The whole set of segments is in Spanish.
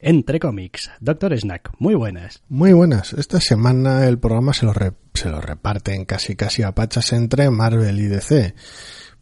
entre cómics. Doctor Snack, muy buenas. Muy buenas. Esta semana el programa se lo, se lo reparten casi casi a pachas entre Marvel y DC.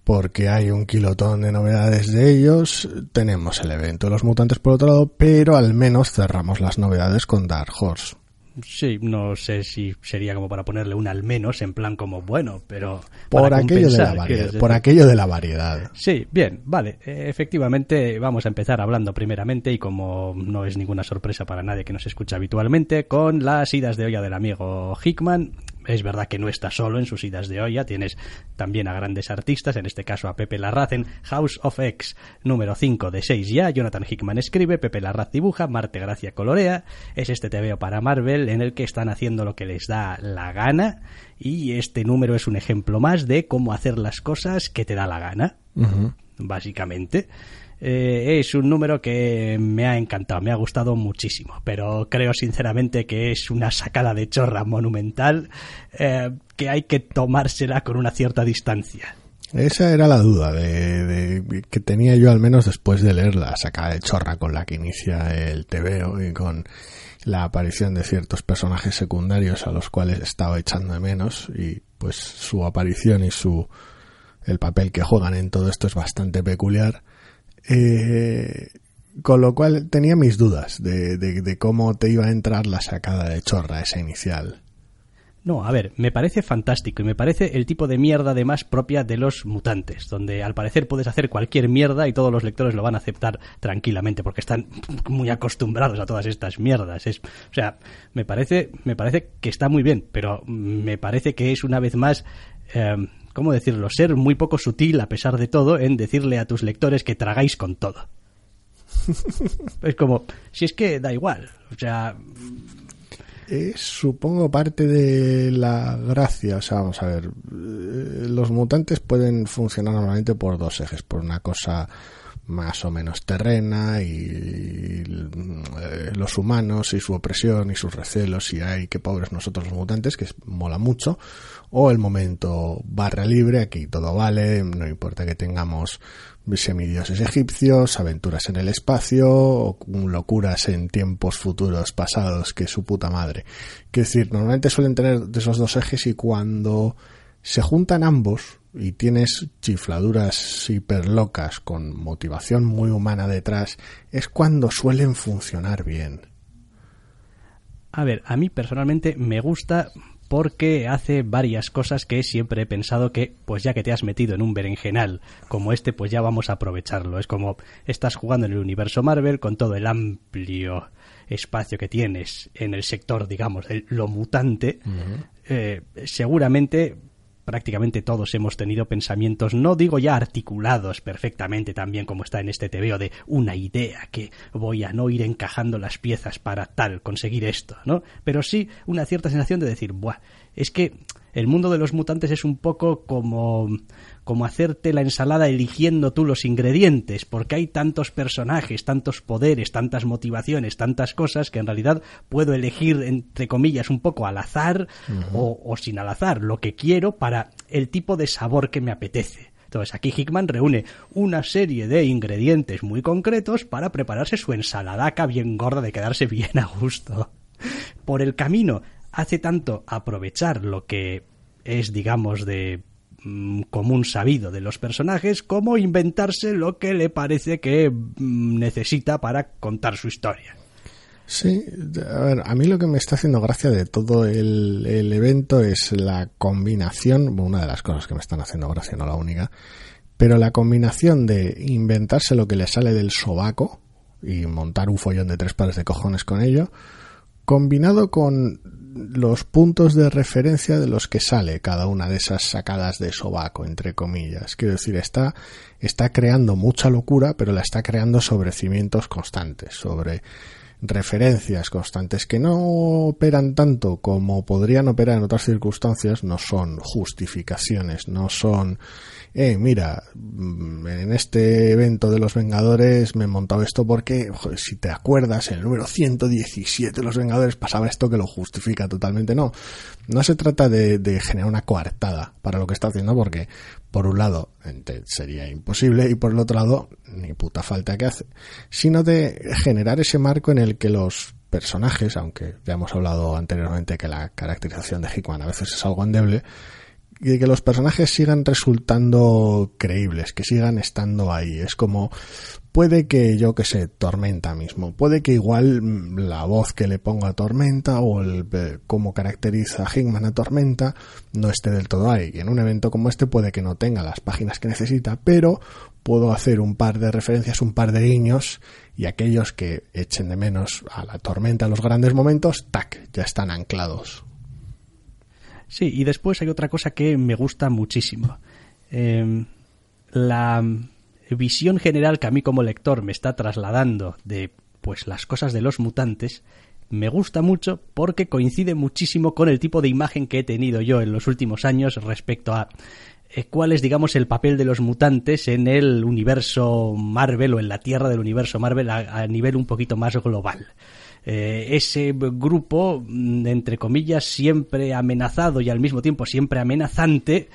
Porque hay un kilotón de novedades de ellos. Tenemos el evento de los mutantes por otro lado, pero al menos cerramos las novedades con Dark Horse. Sí, no sé si sería como para ponerle un al menos, en plan como bueno, pero. Por, aquello de, la variedad, por aquello de la variedad. Sí, bien, vale. E, efectivamente, vamos a empezar hablando primeramente, y como no es ninguna sorpresa para nadie que nos escucha habitualmente, con las idas de olla del amigo Hickman es verdad que no está solo en sus idas de olla, tienes también a grandes artistas, en este caso a Pepe Larraz en House of X, número 5 de 6 ya, Jonathan Hickman escribe, Pepe Larraz dibuja, Marte Gracia colorea, es este TVO para Marvel en el que están haciendo lo que les da la gana y este número es un ejemplo más de cómo hacer las cosas que te da la gana, básicamente. Eh, es un número que me ha encantado, me ha gustado muchísimo, pero creo sinceramente que es una sacada de chorra monumental eh, que hay que tomársela con una cierta distancia. Esa era la duda de, que tenía yo al menos después de leer la sacada de chorra con la que inicia el TVO y con la aparición de ciertos personajes secundarios a los cuales estaba echando de menos y pues su aparición y su el papel que juegan en todo esto es bastante peculiar eh, con lo cual tenía mis dudas de, cómo te iba a entrar la sacada de chorra esa inicial. No, a ver, me parece fantástico y me parece el tipo de mierda además propia de los mutantes, donde al parecer puedes hacer cualquier mierda y todos los lectores lo van a aceptar tranquilamente porque están muy acostumbrados a todas estas mierdas. Es, o sea, me parece, me parece que está muy bien, pero me parece que es una vez más eh, ¿cómo decirlo?, ser muy poco sutil a pesar de todo en decirle a tus lectores que tragáis con todo. es como, si es que da igual, o sea... Es, supongo, parte de la gracia. O sea, vamos a ver, eh, los mutantes pueden funcionar normalmente por dos ejes. Por una cosa más o menos terrena y eh, los humanos y su opresión y sus recelos y hay que pobres nosotros los mutantes que mola mucho o el momento barra libre aquí todo vale no importa que tengamos semidioses egipcios aventuras en el espacio o locuras en tiempos futuros pasados que su puta madre que decir normalmente suelen tener de esos dos ejes y cuando se juntan ambos y tienes chifladuras hiperlocas con motivación muy humana detrás, es cuando suelen funcionar bien. A ver, a mí personalmente me gusta porque hace varias cosas que siempre he pensado que, pues ya que te has metido en un berenjenal como este, pues ya vamos a aprovecharlo. Es como estás jugando en el universo Marvel con todo el amplio espacio que tienes en el sector, digamos, lo mutante. Eh, seguramente prácticamente todos hemos tenido pensamientos, no digo ya articulados perfectamente también como está en este TVO de una idea que voy a no ir encajando las piezas para tal, conseguir esto, ¿no? Pero sí una cierta sensación de decir, buah, es que el mundo de los mutantes es un poco como, como hacerte la ensalada eligiendo tú los ingredientes, porque hay tantos personajes, tantos poderes, tantas motivaciones, tantas cosas que en realidad puedo elegir, entre comillas, un poco al azar o, o sin al azar, lo que quiero para el tipo de sabor que me apetece. Entonces aquí Hickman reúne una serie de ingredientes muy concretos para prepararse su ensaladaca bien gorda de quedarse bien a gusto. Por el camino hace tanto aprovechar lo que es, digamos, de mm, común sabido de los personajes, como inventarse lo que le parece que mm, necesita para contar su historia. Sí, a ver, a mí lo que me está haciendo gracia de todo el, el evento es la combinación, una de las cosas que me están haciendo gracia, no la única, pero la combinación de inventarse lo que le sale del sobaco y montar un follón de tres pares de cojones con ello, combinado con los puntos de referencia de los que sale cada una de esas sacadas de sobaco, entre comillas. Quiero decir, está, está creando mucha locura, pero la está creando sobre cimientos constantes, sobre referencias constantes que no operan tanto como podrían operar en otras circunstancias, no son justificaciones, no son, eh, mira, mm, en este evento de los Vengadores me he montado esto porque, si te acuerdas, en el número 117 de los Vengadores pasaba esto que lo justifica totalmente. No, no se trata de, de generar una coartada para lo que está haciendo porque por un lado sería imposible y por el otro lado ni puta falta que hace, sino de generar ese marco en el que los personajes, aunque ya hemos hablado anteriormente que la caracterización de Hickman a veces es algo endeble, y de que los personajes sigan resultando creíbles, que sigan estando ahí. Es como puede que yo que sé, Tormenta mismo, puede que igual mm, la voz que le ponga a Tormenta o el eh, cómo caracteriza a Hickman a Tormenta no esté del todo ahí. Y en un evento como este puede que no tenga las páginas que necesita, pero puedo hacer un par de referencias, un par de guiños y aquellos que echen de menos a la Tormenta en los grandes momentos, tac, ya están anclados. Sí, y después hay otra cosa que me gusta muchísimo. Em, la visión general que a mí como lector me está trasladando de pues las cosas de los mutantes me gusta mucho porque coincide muchísimo con el tipo de imagen que he tenido yo en los últimos años respecto a eh, cuál es, digamos, el papel de los mutantes en el universo Marvel o en la tierra del universo Marvel a, nivel un poquito más global. Eh, ese grupo, mm, entre comillas, siempre amenazado y al mismo tiempo siempre amenazante,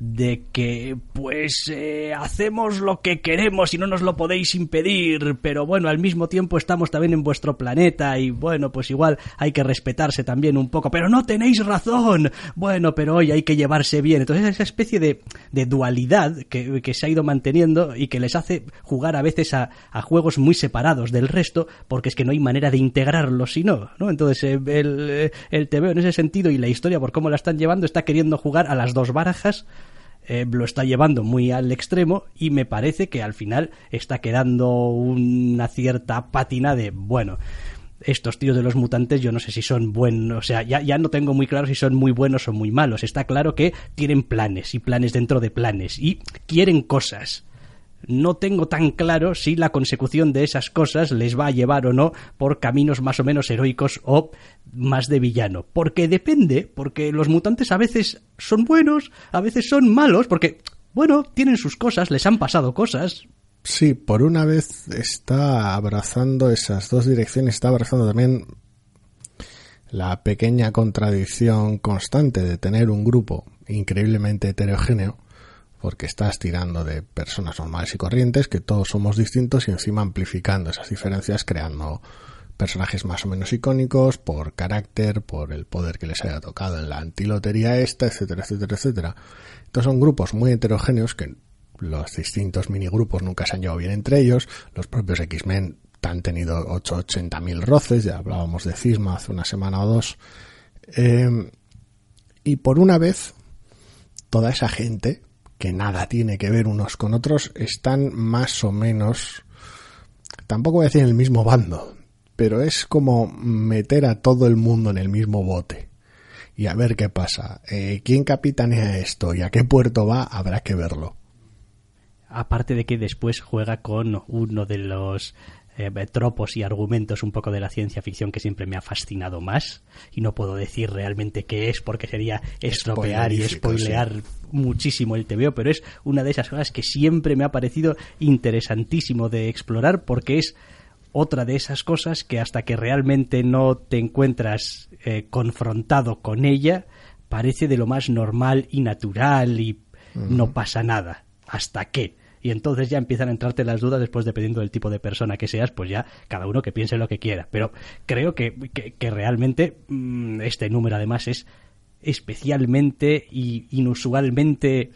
de que pues eh, hacemos lo que queremos y no nos lo podéis impedir, pero bueno, al mismo tiempo estamos también en vuestro planeta y bueno, pues igual hay que respetarse también un poco, pero no tenéis razón, bueno, pero hoy hay que llevarse bien. Entonces esa especie de, de dualidad que, que, se ha ido manteniendo y que les hace jugar a veces a, a, juegos muy separados del resto, porque es que no hay manera de integrarlos si no, ¿no? Entonces eh, el, eh, el TV en ese sentido y la historia por cómo la están llevando está queriendo jugar a las dos barajas eh, lo está llevando muy al extremo y me parece que al final está quedando una cierta pátina de, bueno, estos tíos de los mutantes yo no sé si son buenos, o sea, ya, ya no tengo muy claro si son muy buenos o muy malos. Está claro que tienen planes y planes dentro de planes y quieren cosas no tengo tan claro si la consecución de esas cosas les va a llevar o no por caminos más o menos heroicos o más de villano. Porque depende, porque los mutantes a veces son buenos, a veces son malos, porque, bueno, tienen sus cosas, les han pasado cosas. Sí, por una vez está abrazando esas dos direcciones, está abrazando también la pequeña contradicción constante de tener un grupo increíblemente heterogéneo porque estás tirando de personas normales y corrientes, que todos somos distintos y encima amplificando esas diferencias, creando personajes más o menos icónicos por carácter, por el poder que les haya tocado en la antilotería esta, etcétera, etcétera, etcétera. Entonces son grupos muy heterogéneos que los distintos minigrupos nunca se han llevado bien entre ellos, los propios X-Men han tenido 880 mil roces, ya hablábamos de Cisma hace una semana o dos, eh, y por una vez toda esa gente que nada tiene que ver unos con otros, están más o menos, tampoco voy a decir en el mismo bando, pero es como meter a todo el mundo en el mismo bote. Y a ver qué pasa. Eh, ¿Quién capitanea esto y a qué puerto va? Habrá que verlo. Aparte de que después juega con uno de los eh, tropos y argumentos un poco de la ciencia ficción que siempre me ha fascinado más y no puedo decir realmente qué es porque sería estropear y spoilear muchísimo el TVO, pero es una de esas cosas que siempre me ha parecido interesantísimo de explorar porque es otra de esas cosas que hasta que realmente no te encuentras eh, confrontado con ella parece de lo más normal y natural y no pasa nada hasta que Y entonces ya empiezan a entrarte las dudas después dependiendo del tipo de persona que seas, pues ya cada uno que piense lo que quiera. Pero creo que, que, realmente mm, este número además es especialmente y inusualmente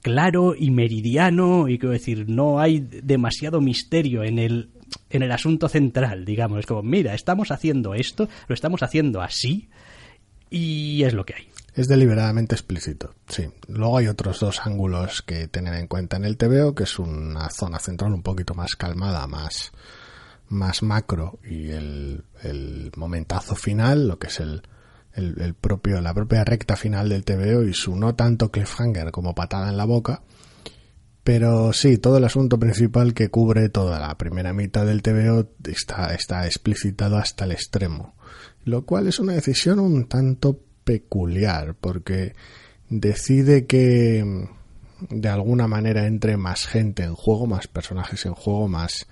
claro y meridiano y quiero decir, no hay demasiado misterio en el en el asunto central, digamos, es como, mira, estamos haciendo esto, lo estamos haciendo así y es lo que hay. Es deliberadamente explícito, sí. Luego hay otros dos ángulos que tener en cuenta en el TVO, que es una zona central un poquito más calmada, más, más macro, y el, el momentazo final, lo que es el, el, propio, la propia recta final del TVO y su no tanto cliffhanger como patada en la boca. Pero sí, todo el asunto principal que cubre toda la primera mitad del TVO está, está explicitado hasta el extremo. Lo cual es una decisión un tanto peculiar porque decide que mm, de alguna manera entre más gente en juego, más personajes en juego, más,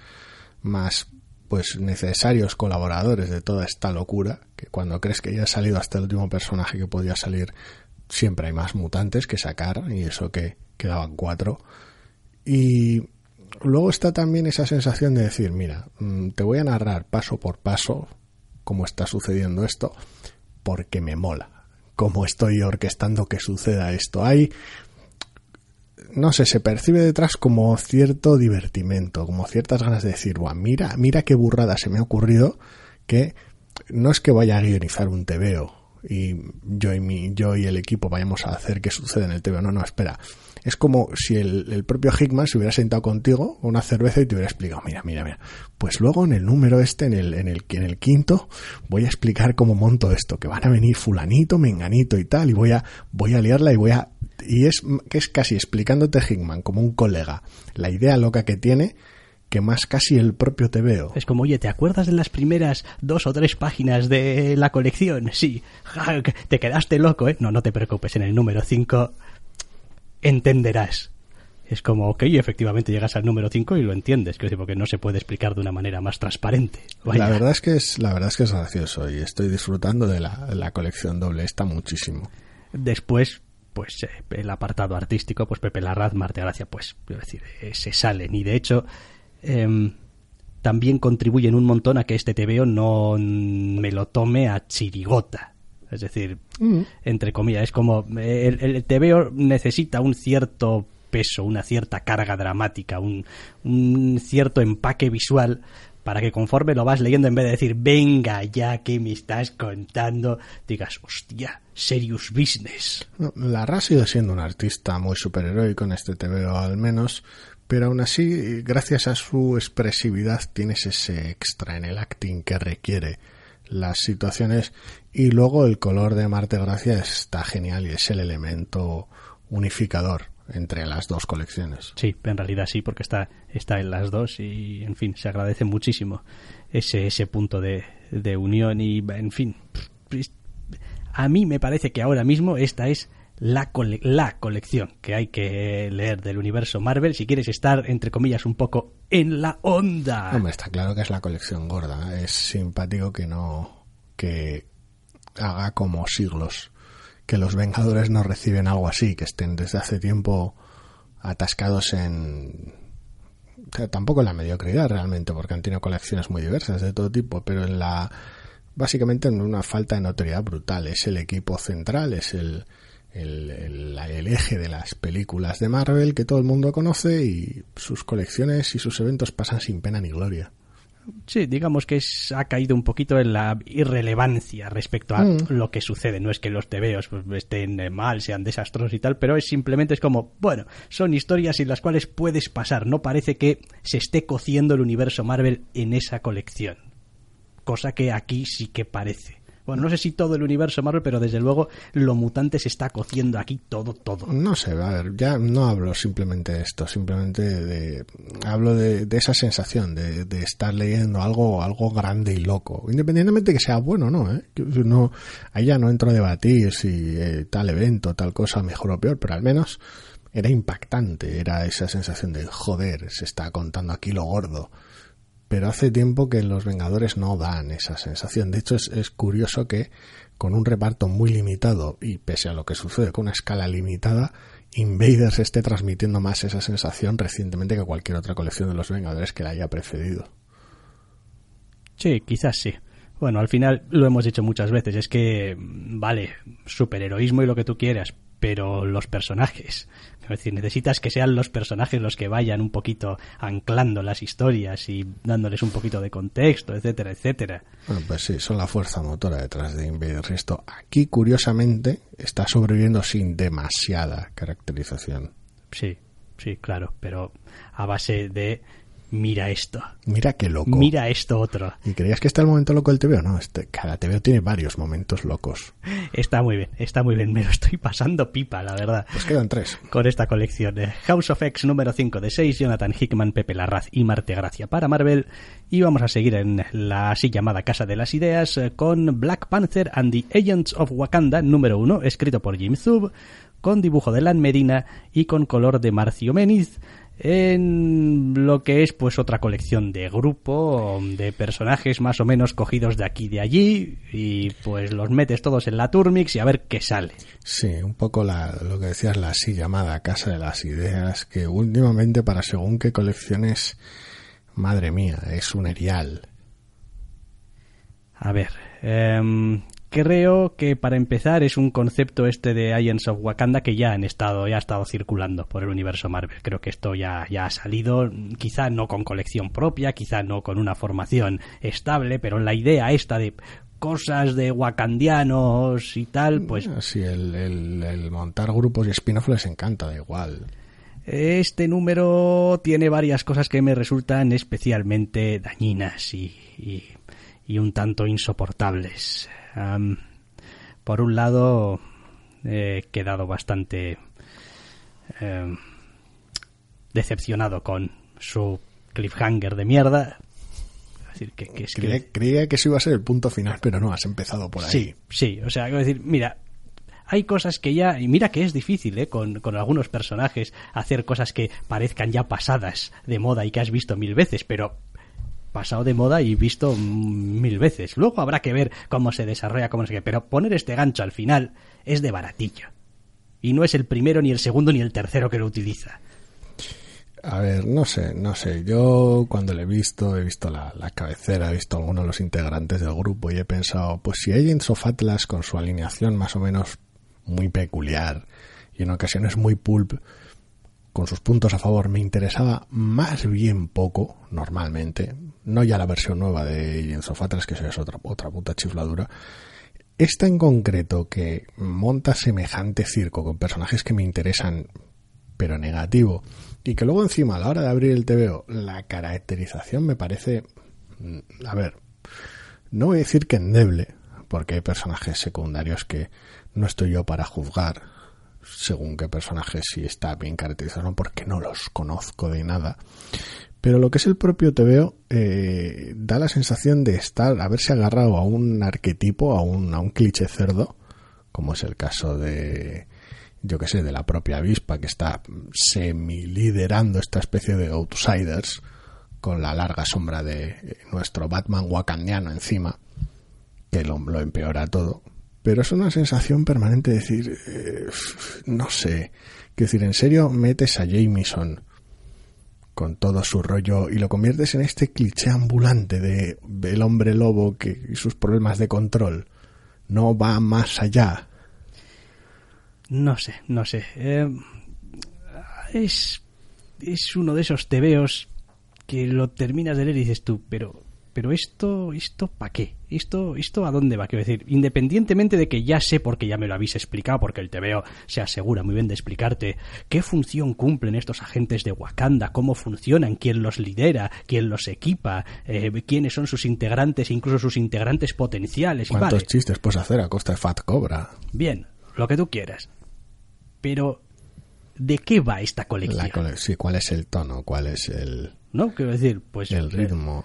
más pues necesarios colaboradores de toda esta locura, que cuando crees que ya ha salido hasta el último personaje que podía salir, siempre hay más mutantes que sacar, y eso que quedaban cuatro. Y luego está también esa sensación de decir, mira, mm, te voy a narrar paso por paso cómo está sucediendo esto, porque me mola cómo estoy orquestando que suceda esto. Hay, no sé, se percibe detrás como cierto divertimento, como ciertas ganas de decir, Buah, mira, mira qué burrada se me ha ocurrido que no es que vaya a guionizar un TVO y yo y mi, yo y el equipo vayamos a hacer que suceda en el TVO. No, no, espera es como si el, propio Hickman se hubiera sentado contigo una cerveza y te hubiera explicado, mira, mira, mira, pues luego en el número este, en el, en el, en el quinto, voy a explicar cómo monto esto, que van a venir fulanito, menganito y tal, y voy a, voy a liarla y voy a, y es, que es casi explicándote Hickman como un colega, la idea loca que tiene, que más casi el propio te veo. Es como, oye, ¿te acuerdas de las primeras dos o tres páginas de la colección? Sí, te quedaste loco, ¿eh? No, no te preocupes, en el número 5 entenderás. Es como, ok, efectivamente llegas al número 5 y lo entiendes, porque no se puede explicar de una manera más transparente. La verdad es que es, la verdad es que es gracioso y estoy disfrutando de la, colección doble, está muchísimo. Después, pues eh, el apartado artístico, pues Pepe Larraz, Marte Gracia, pues, quiero decir, eh, se salen. Y de hecho, em, también contribuyen un montón a que este TVO no me lo tome a chirigota. Es decir, mm. entre comillas, es como el, el TVO necesita un cierto peso, una cierta carga dramática, un, un cierto empaque visual para que conforme lo vas leyendo, en vez de decir, venga ya que me estás contando, digas, hostia, serious business. la Ra sigue siendo un artista muy superheroico en este TVO al menos, pero aún así, gracias a su expresividad, tienes ese extra en el acting que requiere las situaciones y luego el color de Marte Gracia está genial y es el elemento unificador entre las dos colecciones. Sí, en realidad sí, porque está, está en las dos y, en fin, se agradece muchísimo ese, ese punto de, de unión y, en fin, a mí me parece que ahora mismo esta es la, la colección que hay que leer del universo Marvel si quieres estar, entre comillas, un poco en la onda. Hombre, está claro que es la colección gorda. Es simpático que no. que haga como siglos que los Vengadores no reciben algo así, que estén desde hace tiempo atascados en. tampoco en la mediocridad realmente, porque han tenido colecciones muy diversas de todo tipo, pero en la. básicamente en una falta de notoriedad brutal. Es el equipo central, es el el, el, eje de las películas de Marvel que todo el mundo conoce y sus colecciones y sus eventos pasan sin pena ni gloria. Sí, digamos que ha caído un poquito en la irrelevancia respecto a mm. lo que sucede. No es que los tebeos pues, estén mal, sean desastrosos y tal, pero es simplemente es como, bueno, son historias en las cuales puedes pasar. No parece que se esté cociendo el universo Marvel en esa colección. Cosa que aquí sí que parece. Bueno, no sé si todo el universo Marvel, pero desde luego lo mutante se está cociendo aquí todo, todo. No sé, a ver, ya no hablo simplemente de esto, simplemente de, hablo de, esa sensación de, estar leyendo algo, algo grande y loco, independientemente que sea bueno o no, ¿eh? no, ahí ya no entro a debatir si eh, tal evento, tal cosa mejor o peor, pero al menos era impactante, era esa sensación de joder, se está contando aquí lo gordo pero hace tiempo que los Vengadores no dan esa sensación. De hecho, es, es curioso que con un reparto muy limitado y pese a lo que sucede con una escala limitada, Invaders esté transmitiendo más esa sensación recientemente que cualquier otra colección de los Vengadores que la haya precedido. Sí, quizás sí. Bueno, al final lo hemos dicho muchas veces, es que, vale, superheroísmo y lo que tú quieras, pero los personajes. Es decir, necesitas que sean los personajes los que vayan un poquito anclando las historias y dándoles un poquito de contexto, etcétera, etcétera. Bueno, pues sí, son la fuerza motora detrás de Invaders. Esto aquí, curiosamente, está sobreviviendo sin demasiada caracterización. Sí, sí, claro, pero a base de mira esto. Mira qué loco. Mira esto otro. ¿Y creías que está el momento loco del TVO? No, este, cada TVO tiene varios momentos locos. Está muy bien, está muy bien. Me lo estoy pasando pipa, la verdad. Pues quedan tres. Con esta colección. de House of X número 5 de 6, Jonathan Hickman, Pepe Larraz y Marte Gracia para Marvel. Y vamos a seguir en la así llamada Casa de las Ideas eh, con Black Panther and the Agents of Wakanda número 1, escrito por Jim Zub, con dibujo de Lan Medina y con color de Marcio Meniz en lo que es pues otra colección de grupo de personajes más o menos cogidos de aquí y de allí y pues los metes todos en la Turmix y a ver qué sale. Sí, un poco la, lo que decías, la así llamada Casa de las Ideas, que últimamente para según qué colecciones, madre mía, es un erial. A ver, eh, creo que para empezar es un concepto este de Agents of Wakanda que ya han estado ya ha estado circulando por el universo Marvel. Creo que esto ya ya ha salido quizá no con colección propia quizá no con una formación estable pero la idea esta de cosas de wakandianos y tal pues sí el, el, el montar grupos y spin-off les encanta da igual. Este número tiene varias cosas que me resultan especialmente dañinas y, y, y un tanto insoportables Um, por un lado, he quedado bastante eh, decepcionado con su cliffhanger de mierda. Es decir, que, que es creía, que... creía, que eso iba a ser el punto final, pero no, has empezado por ahí. Sí, sí, o sea, decir, mira, hay cosas que ya, y mira que es difícil, ¿eh? con, con, algunos personajes, hacer cosas que parezcan ya pasadas de moda y que has visto mil veces, pero pasado de moda y visto mil veces. Luego habrá que ver cómo se desarrolla, cómo se pero poner este gancho al final es de baratillo. Y no es el primero, ni el segundo, ni el tercero que lo utiliza. A ver, no sé, no sé. Yo cuando le he visto, he visto la, la cabecera, he visto algunos de los integrantes del grupo y he pensado, pues si Agents of Atlas con su alineación más o menos muy peculiar y en ocasiones muy pulp, con sus puntos a favor, me interesaba más bien poco, normalmente, no ya la versión nueva de Agents of que es otra, otra puta chifladura, esta en concreto que monta semejante circo con personajes que me interesan, pero negativo, y que luego encima a la hora de abrir el TVO, la caracterización me parece, mm, a ver, no voy a decir que endeble, porque hay personajes secundarios que no estoy yo para juzgar, según qué personaje si está bien caracterizado, porque no los conozco de nada. Pero lo que es el propio TVO eh, da la sensación de estar, haberse agarrado a un arquetipo, a un, a un cliché cerdo, como es el caso de, yo que sé, de la propia avispa que está semi liderando esta especie de outsiders con la larga sombra de nuestro Batman wakandiano encima, que lo, lo empeora todo. Pero es una sensación permanente de decir, eh, no sé, que decir, en serio metes a Jameson con todo su rollo y lo conviertes en este cliché ambulante de el hombre lobo que y sus problemas de control no va más allá. No sé, no sé. Eh, es es uno de esos tebeos que lo terminas de leer y dices tú, pero pero esto, esto ¿para qué? ¿Esto, ¿Esto a dónde va? Quiero decir, independientemente de que ya sé porque ya me lo habéis explicado, porque el TVO se asegura muy bien de explicarte qué función cumplen estos agentes de Wakanda, cómo funcionan, quién los lidera, quién los equipa, eh, quiénes son sus integrantes, incluso sus integrantes potenciales. ¿Cuántos vale. chistes puedes hacer a costa de Fat Cobra? Bien, lo que tú quieras. Pero, ¿de qué va esta colección? Cole sí, ¿cuál es el tono? ¿Cuál es el...? No, quiero decir, pues... El ritmo...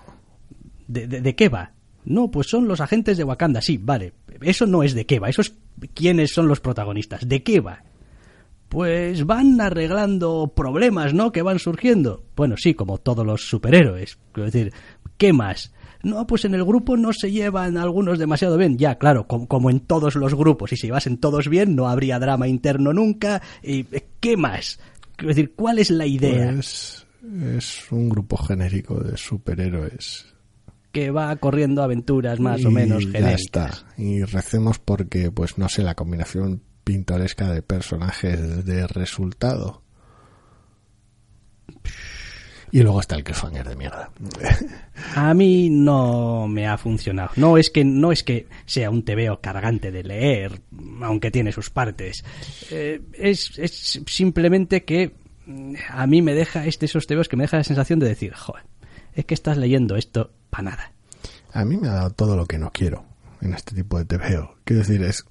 ¿De, de, de qué va? No, pues son los agentes de Wakanda, sí, vale. Eso no es de qué va, eso es quiénes son los protagonistas. ¿De qué va? Pues van arreglando problemas, ¿no? Que van surgiendo. Bueno, sí, como todos los superhéroes. Quiero decir, ¿qué más? No, pues en el grupo no se llevan algunos demasiado bien. Ya, claro, como, en todos los grupos. Y si llevasen todos bien, no habría drama interno nunca. ¿Y qué más? Quiero decir, ¿cuál es la idea? Pues es un grupo genérico de superhéroes. Que va corriendo aventuras más o menos genéricas. Ya está. Y recemos porque, pues no sé, la combinación pintoresca de personajes de resultado. Y luego está el cliffhanger de mierda. A mí no me ha funcionado. No es que no es que sea un TVO cargante de leer, aunque tiene sus partes. Eh, es, es, simplemente que mm, a mí me deja este esos TVOs que me deja la sensación de decir, joder, es que estás leyendo esto para nada. A mí me ha dado todo lo que no quiero en este tipo de TVO. Quiero decir, es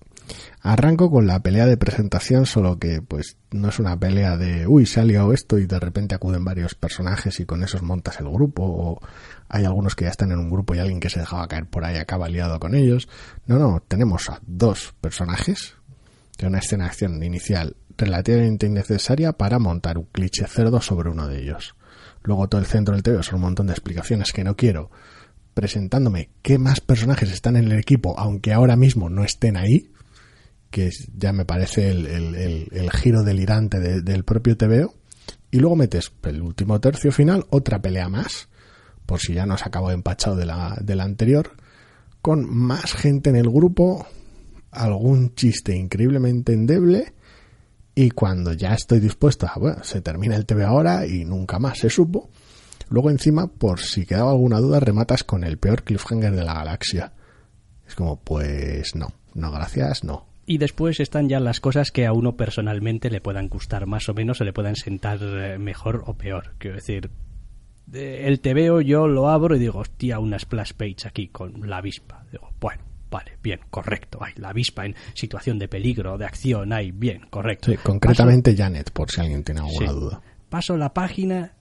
Arranco con la pelea de presentación, solo que pues no es una pelea de uy, se ha liado esto y de repente acuden varios personajes y con esos montas el grupo, o hay algunos que ya están en un grupo y alguien que se dejaba caer por ahí acaba liado con ellos. No, no, tenemos a dos personajes de una escena de acción inicial relativamente innecesaria para montar un cliché cerdo sobre uno de ellos. Luego todo el centro del TV son un montón de explicaciones que no quiero presentándome qué más personajes están en el equipo, aunque ahora mismo no estén ahí, que ya me parece el, giro delirante del propio TVO. Y luego metes el último tercio final, otra pelea más, por si ya no se acabó empachado de la, de la anterior, con más gente en el grupo, algún chiste increíblemente endeble, y cuando ya estoy dispuesto a, bueno, se termina el TV ahora y nunca más se supo, luego encima, por si quedaba alguna duda, rematas con el peor cliffhanger de la galaxia. Es como, pues no, no gracias, no. Y después están ya las cosas que a uno personalmente le puedan gustar más o menos o le puedan sentar eh, mejor o peor. Quiero decir, el veo yo lo abro y digo, hostia, una splash page aquí con la avispa. Digo, bueno, vale, bien, correcto. Hay la avispa en situación de peligro, de acción, hay, bien, correcto. Sí, concretamente Janet, por si alguien tiene alguna duda. Paso la página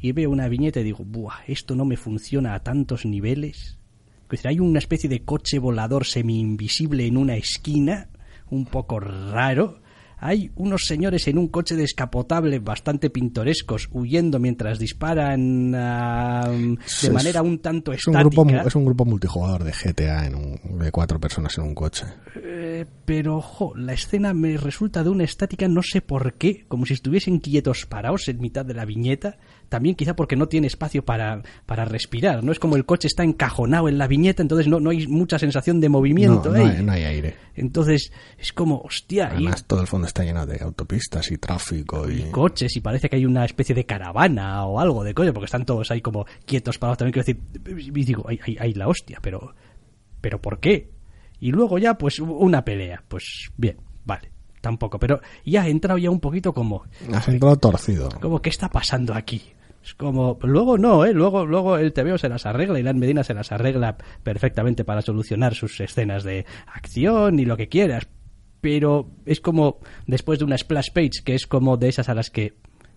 y veo una viñeta y digo, buah, esto no me funciona a tantos niveles. Es decir, hay una especie de coche volador semi-invisible en una esquina un poco raro. Hay unos señores en un coche descapotable bastante pintorescos huyendo mientras disparan de manera un tanto estática. Un grupo, es un grupo multijugador de GTA en un, de cuatro personas en un coche. Eh, pero, ojo, la escena me resulta de una estática no sé por qué, como si estuviesen quietos parados en mitad de la viñeta también quizá porque no tiene espacio para, para respirar, ¿no? Es como el coche está encajonado en la viñeta, entonces no, no hay mucha sensación de movimiento. No, no, hay, aire. Entonces es como, hostia. Además, todo el fondo está lleno de autopistas y tráfico. Y... coches, y parece que hay una especie de caravana o algo de coche, porque están todos ahí como quietos parados también. Quiero decir, y digo, hay, la hostia, pero, pero ¿por qué? Y luego ya, pues, una pelea. Pues bien, vale tampoco, pero ya ha entrado ya un poquito como... Has entrado torcido. Como, ¿qué está pasando aquí? Es como, luego no, ¿eh? Luego, luego el TVO se las arregla y la Medina se las arregla perfectamente para solucionar sus escenas de acción y lo que quieras. Pero es como, después de una splash page, que es como de esas a las que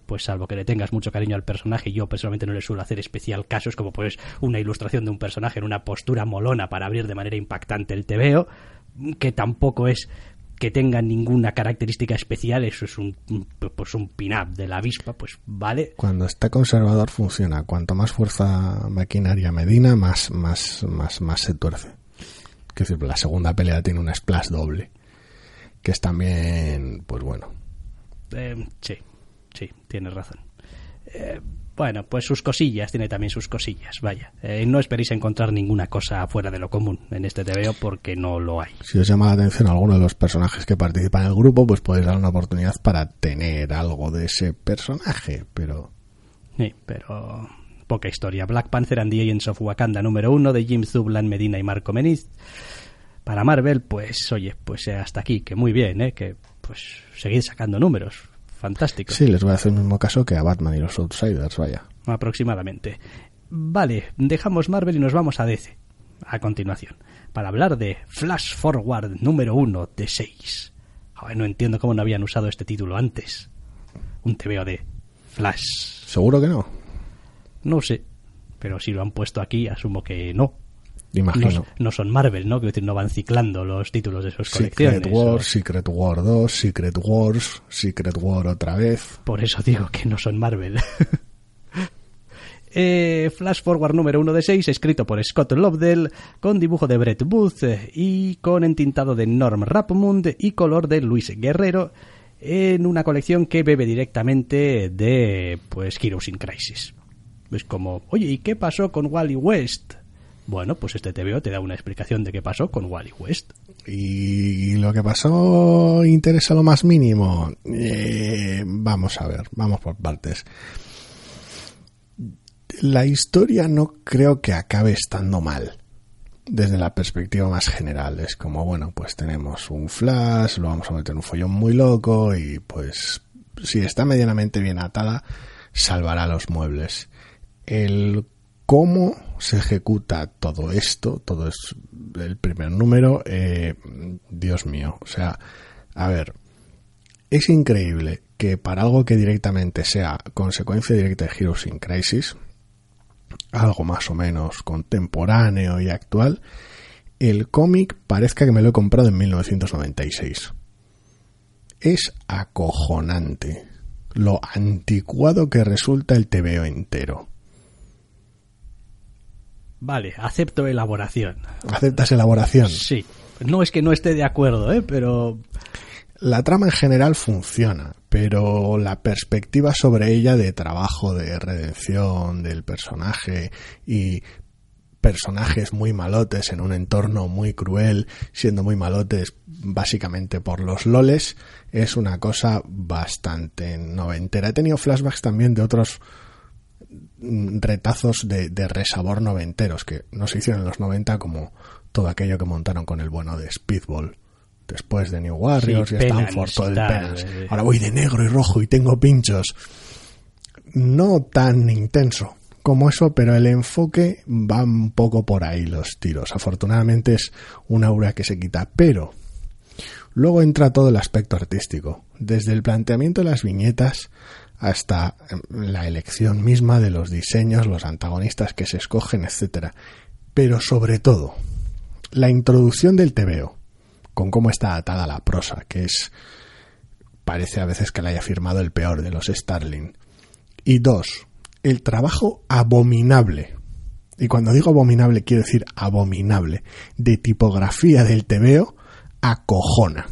pues salvo que le tengas mucho cariño al personaje, yo personalmente no le suelo hacer especial caso, es como pues una ilustración de un personaje en una postura molona para abrir de manera impactante el TVO, que tampoco es que tenga ninguna característica especial, eso es un, pues un pin-up de la avispa, pues vale. Cuando está conservador funciona. Cuanto más fuerza maquinaria Medina, más, más, más, más se tuerce. Decir, la segunda pelea tiene una splash doble. Que es también, pues bueno. Eh, sí, sí, tienes razón. Eh, bueno, pues sus cosillas, tiene también sus cosillas, vaya. Eh, no esperéis encontrar ninguna cosa fuera de lo común en este TVO porque no lo hay. Si os llama la atención alguno de los personajes que participan en el grupo, pues podéis dar una oportunidad para tener algo de ese personaje, pero... Sí, pero poca historia. Black Panther and the Agents of Wakanda número uno de Jim Zublan, Medina y Marco Meniz. Para Marvel, pues oye, pues hasta aquí, que muy bien, ¿eh? que pues seguid sacando números fantástico. Sí, les voy a hacer el mismo caso que a Batman y los Outsiders, vaya. Aproximadamente. Vale, dejamos Marvel y nos vamos a DC. A continuación, para hablar de Flash Forward número uno de 6. no entiendo cómo no habían usado este título antes. Un TVO de Flash. ¿Seguro que no? No sé, pero si lo han puesto aquí, asumo que no. Imagino. No, son Marvel, ¿no? Quiero decir, no van ciclando los títulos de sus colecciones. Secret Wars, Secret War 2, Secret Wars, Secret War otra vez. Por eso digo que no son Marvel. Eh, Flash Forward número 1 de 6, escrito por Scott Lobdell, con dibujo de Brett Booth y con entintado de Norm Rapmund y color de Luis Guerrero, en una colección que bebe directamente de pues Heroes in Crisis. Es como, oye, ¿y qué pasó con Wally West? Bueno, pues este TVO te da una explicación de qué pasó con Wally West. Y lo que pasó interesa lo más mínimo. Eh, vamos a ver, vamos por partes. La historia no creo que acabe estando mal. Desde la perspectiva más general, es como, bueno, pues tenemos un flash, lo vamos a meter en un follón muy loco y pues si está medianamente bien atada, salvará los muebles. El cómo se ejecuta todo esto, todo es el primer número, eh, Dios mío, o sea, a ver, es increíble que para algo que directamente sea consecuencia directa de Heroes in Crisis, algo más o menos contemporáneo y actual, el cómic parezca que me lo he comprado en 1996. Es acojonante lo anticuado que resulta el TVO entero. Vale, acepto elaboración. ¿Aceptas elaboración? Sí. No es que no esté de acuerdo, ¿eh? pero... La trama en general funciona, pero la perspectiva sobre ella de trabajo, de redención del personaje y personajes muy malotes en un entorno muy cruel, siendo muy malotes básicamente por los loles, es una cosa bastante noventera. He tenido flashbacks también de otros retazos de, de, resabor noventeros que no se hicieron en los 90 como todo aquello que montaron con el bueno de Speedball después de New Warriors Sí, y Stanford todo el Penance. eh. ahora voy de negro y rojo y tengo pinchos no tan intenso como eso pero el enfoque va un poco por ahí los tiros afortunadamente es una aura que se quita pero luego entra todo el aspecto artístico desde el planteamiento de las viñetas hasta em, la elección misma de los diseños, los antagonistas que se escogen, etcétera. Pero sobre todo, la introducción del TVO, con cómo está atada la prosa, que es parece a veces que la haya firmado el peor de los Starling. Y dos, el trabajo abominable. Y cuando digo abominable quiero decir abominable de tipografía del TVO acojona.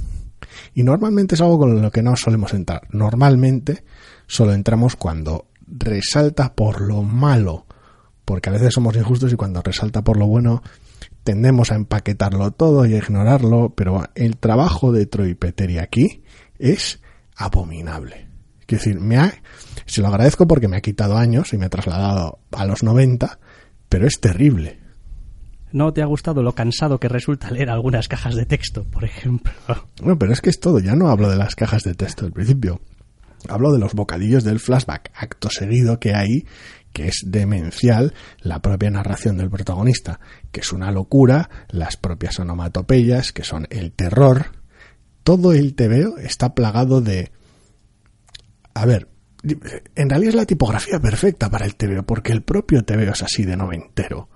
Y normalmente es algo con lo que no solemos entrar. Normalmente solo entramos cuando resalta por lo malo, porque a veces somos injustos y cuando resalta por lo bueno tendemos a empaquetarlo todo y a ignorarlo, pero el trabajo de Troy Peteri aquí es abominable. Quiero decir, me ha, se lo agradezco porque me ha quitado años y me ha trasladado a los 90, pero es terrible. ¿No te ha gustado lo cansado que resulta leer algunas cajas de texto, por ejemplo? Bueno, pero es que es todo, ya no hablo de las cajas de texto del principio. Hablo de los bocadillos del flashback, acto seguido que hay, que es demencial, la propia narración del protagonista, que es una locura, las propias onomatopeyas, que son el terror. Todo el TVO está plagado de... A ver, en realidad es la tipografía perfecta para el TVO, porque el propio TVO es así de noventero.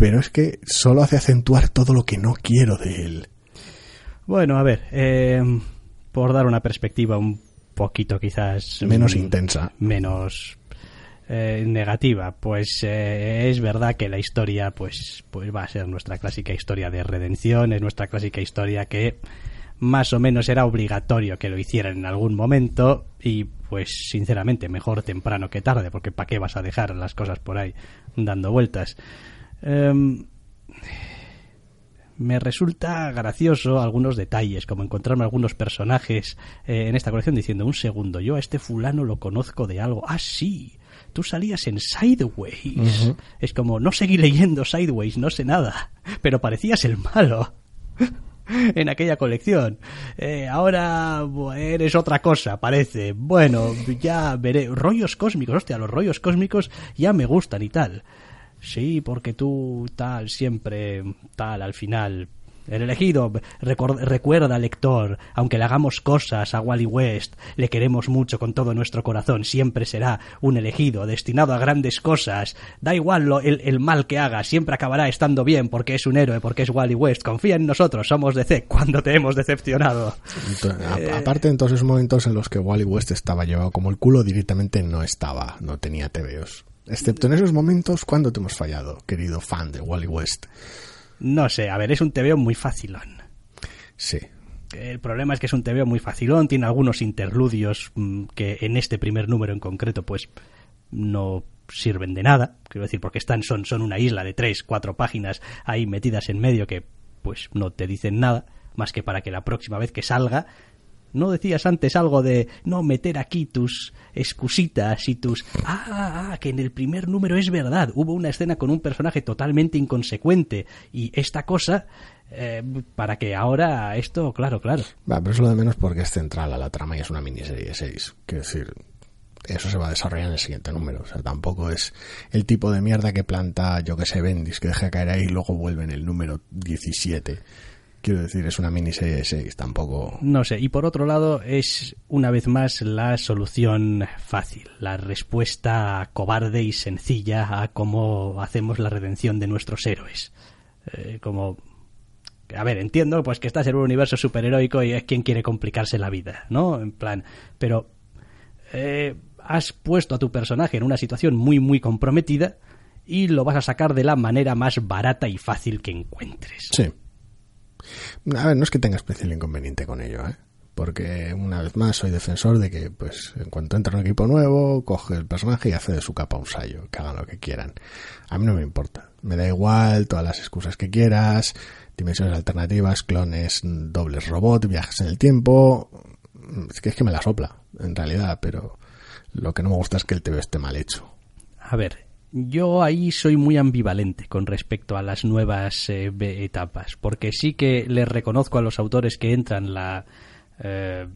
Pero es que solo hace acentuar todo lo que no quiero de él. Bueno, a ver, eh, por dar una perspectiva un poquito quizás Menos intensa. menos eh, negativa, pues eh, es verdad que la historia pues pues va a ser nuestra clásica historia de redención, es nuestra clásica historia que más o menos era obligatorio que lo hicieran en algún momento y pues sinceramente mejor temprano que tarde porque para qué vas a dejar las cosas por ahí dando vueltas. Em, me resulta gracioso algunos detalles, como encontrarme algunos personajes eh, en esta colección diciendo, un segundo, yo a este fulano lo conozco de algo. Ah, sí, tú salías en Sideways. Es como, no seguí leyendo Sideways, no sé nada, pero parecías el malo. en aquella colección. Eh, ahora eres otra cosa, parece. Bueno, ya veré. Rollos cósmicos, hostia, los rollos cósmicos ya me gustan y tal. Sí, porque tú tal, siempre tal, al final. El elegido, recuerda, lector, aunque le hagamos cosas a Wally West, le queremos mucho con todo nuestro corazón, siempre será un elegido, destinado a grandes cosas. Da igual lo- el, el mal que haga, siempre acabará estando bien porque es un héroe, porque es Wally West. Confía en nosotros, somos DC, cuando te hemos decepcionado. Entonces, a- aparte, en todos esos momentos en los que Wally West estaba llevado como el culo, directamente no estaba, no tenía TVOs. Excepto en esos momentos, ¿cuándo te hemos fallado, querido fan de Wally West? No sé, a ver, es un TVO muy facilón. Sí. El problema es que es un TVO muy facilón, tiene algunos interludios mm, que en este primer número en concreto, pues no sirven de nada, quiero decir, porque están, son, son una isla de tres, cuatro páginas ahí metidas en medio que pues no te dicen nada, más que para que la próxima vez que salga ¿No decías antes algo de no meter aquí tus excusitas y tus... Ah, ah, que en el primer número es verdad. Hubo una escena con un personaje totalmente inconsecuente y esta cosa... Eh, para que ahora esto, claro, claro. Va, pero es lo de menos porque es central a la trama y es una miniserie de 6. Quiero decir, eso se va a desarrollar en el siguiente número. O sea, tampoco es el tipo de mierda que planta, yo que sé, Bendis, que deja caer ahí y luego vuelve en el número 17. Quiero decir, es una miniserie de 6, tampoco. No sé, y por otro lado, es una vez más la solución fácil, la respuesta cobarde y sencilla a cómo hacemos la redención de nuestros héroes. Eh, como. A ver, entiendo pues que estás en un universo superheroico y es quien quiere complicarse la vida, ¿no? En plan, pero. Eh, has puesto a tu personaje en una situación muy, muy comprometida y lo vas a sacar de la manera más barata y fácil que encuentres. Sí. A ver, no es que tenga especial inconveniente con ello, ¿eh? Porque una vez más soy defensor de que, pues, en cuanto entra un equipo nuevo, coge el personaje y hace de su capa un sallo, que hagan lo que quieran. A mí no me importa. Me da igual todas las excusas que quieras, dimensiones alternativas, clones, dobles robot, viajes en el tiempo. Es que es que me la sopla, en realidad, pero lo que no me gusta es que el TV esté mal hecho. A ver, yo ahí soy muy ambivalente con respecto a las nuevas eh, etapas, porque sí que les reconozco a los autores que entran la eh,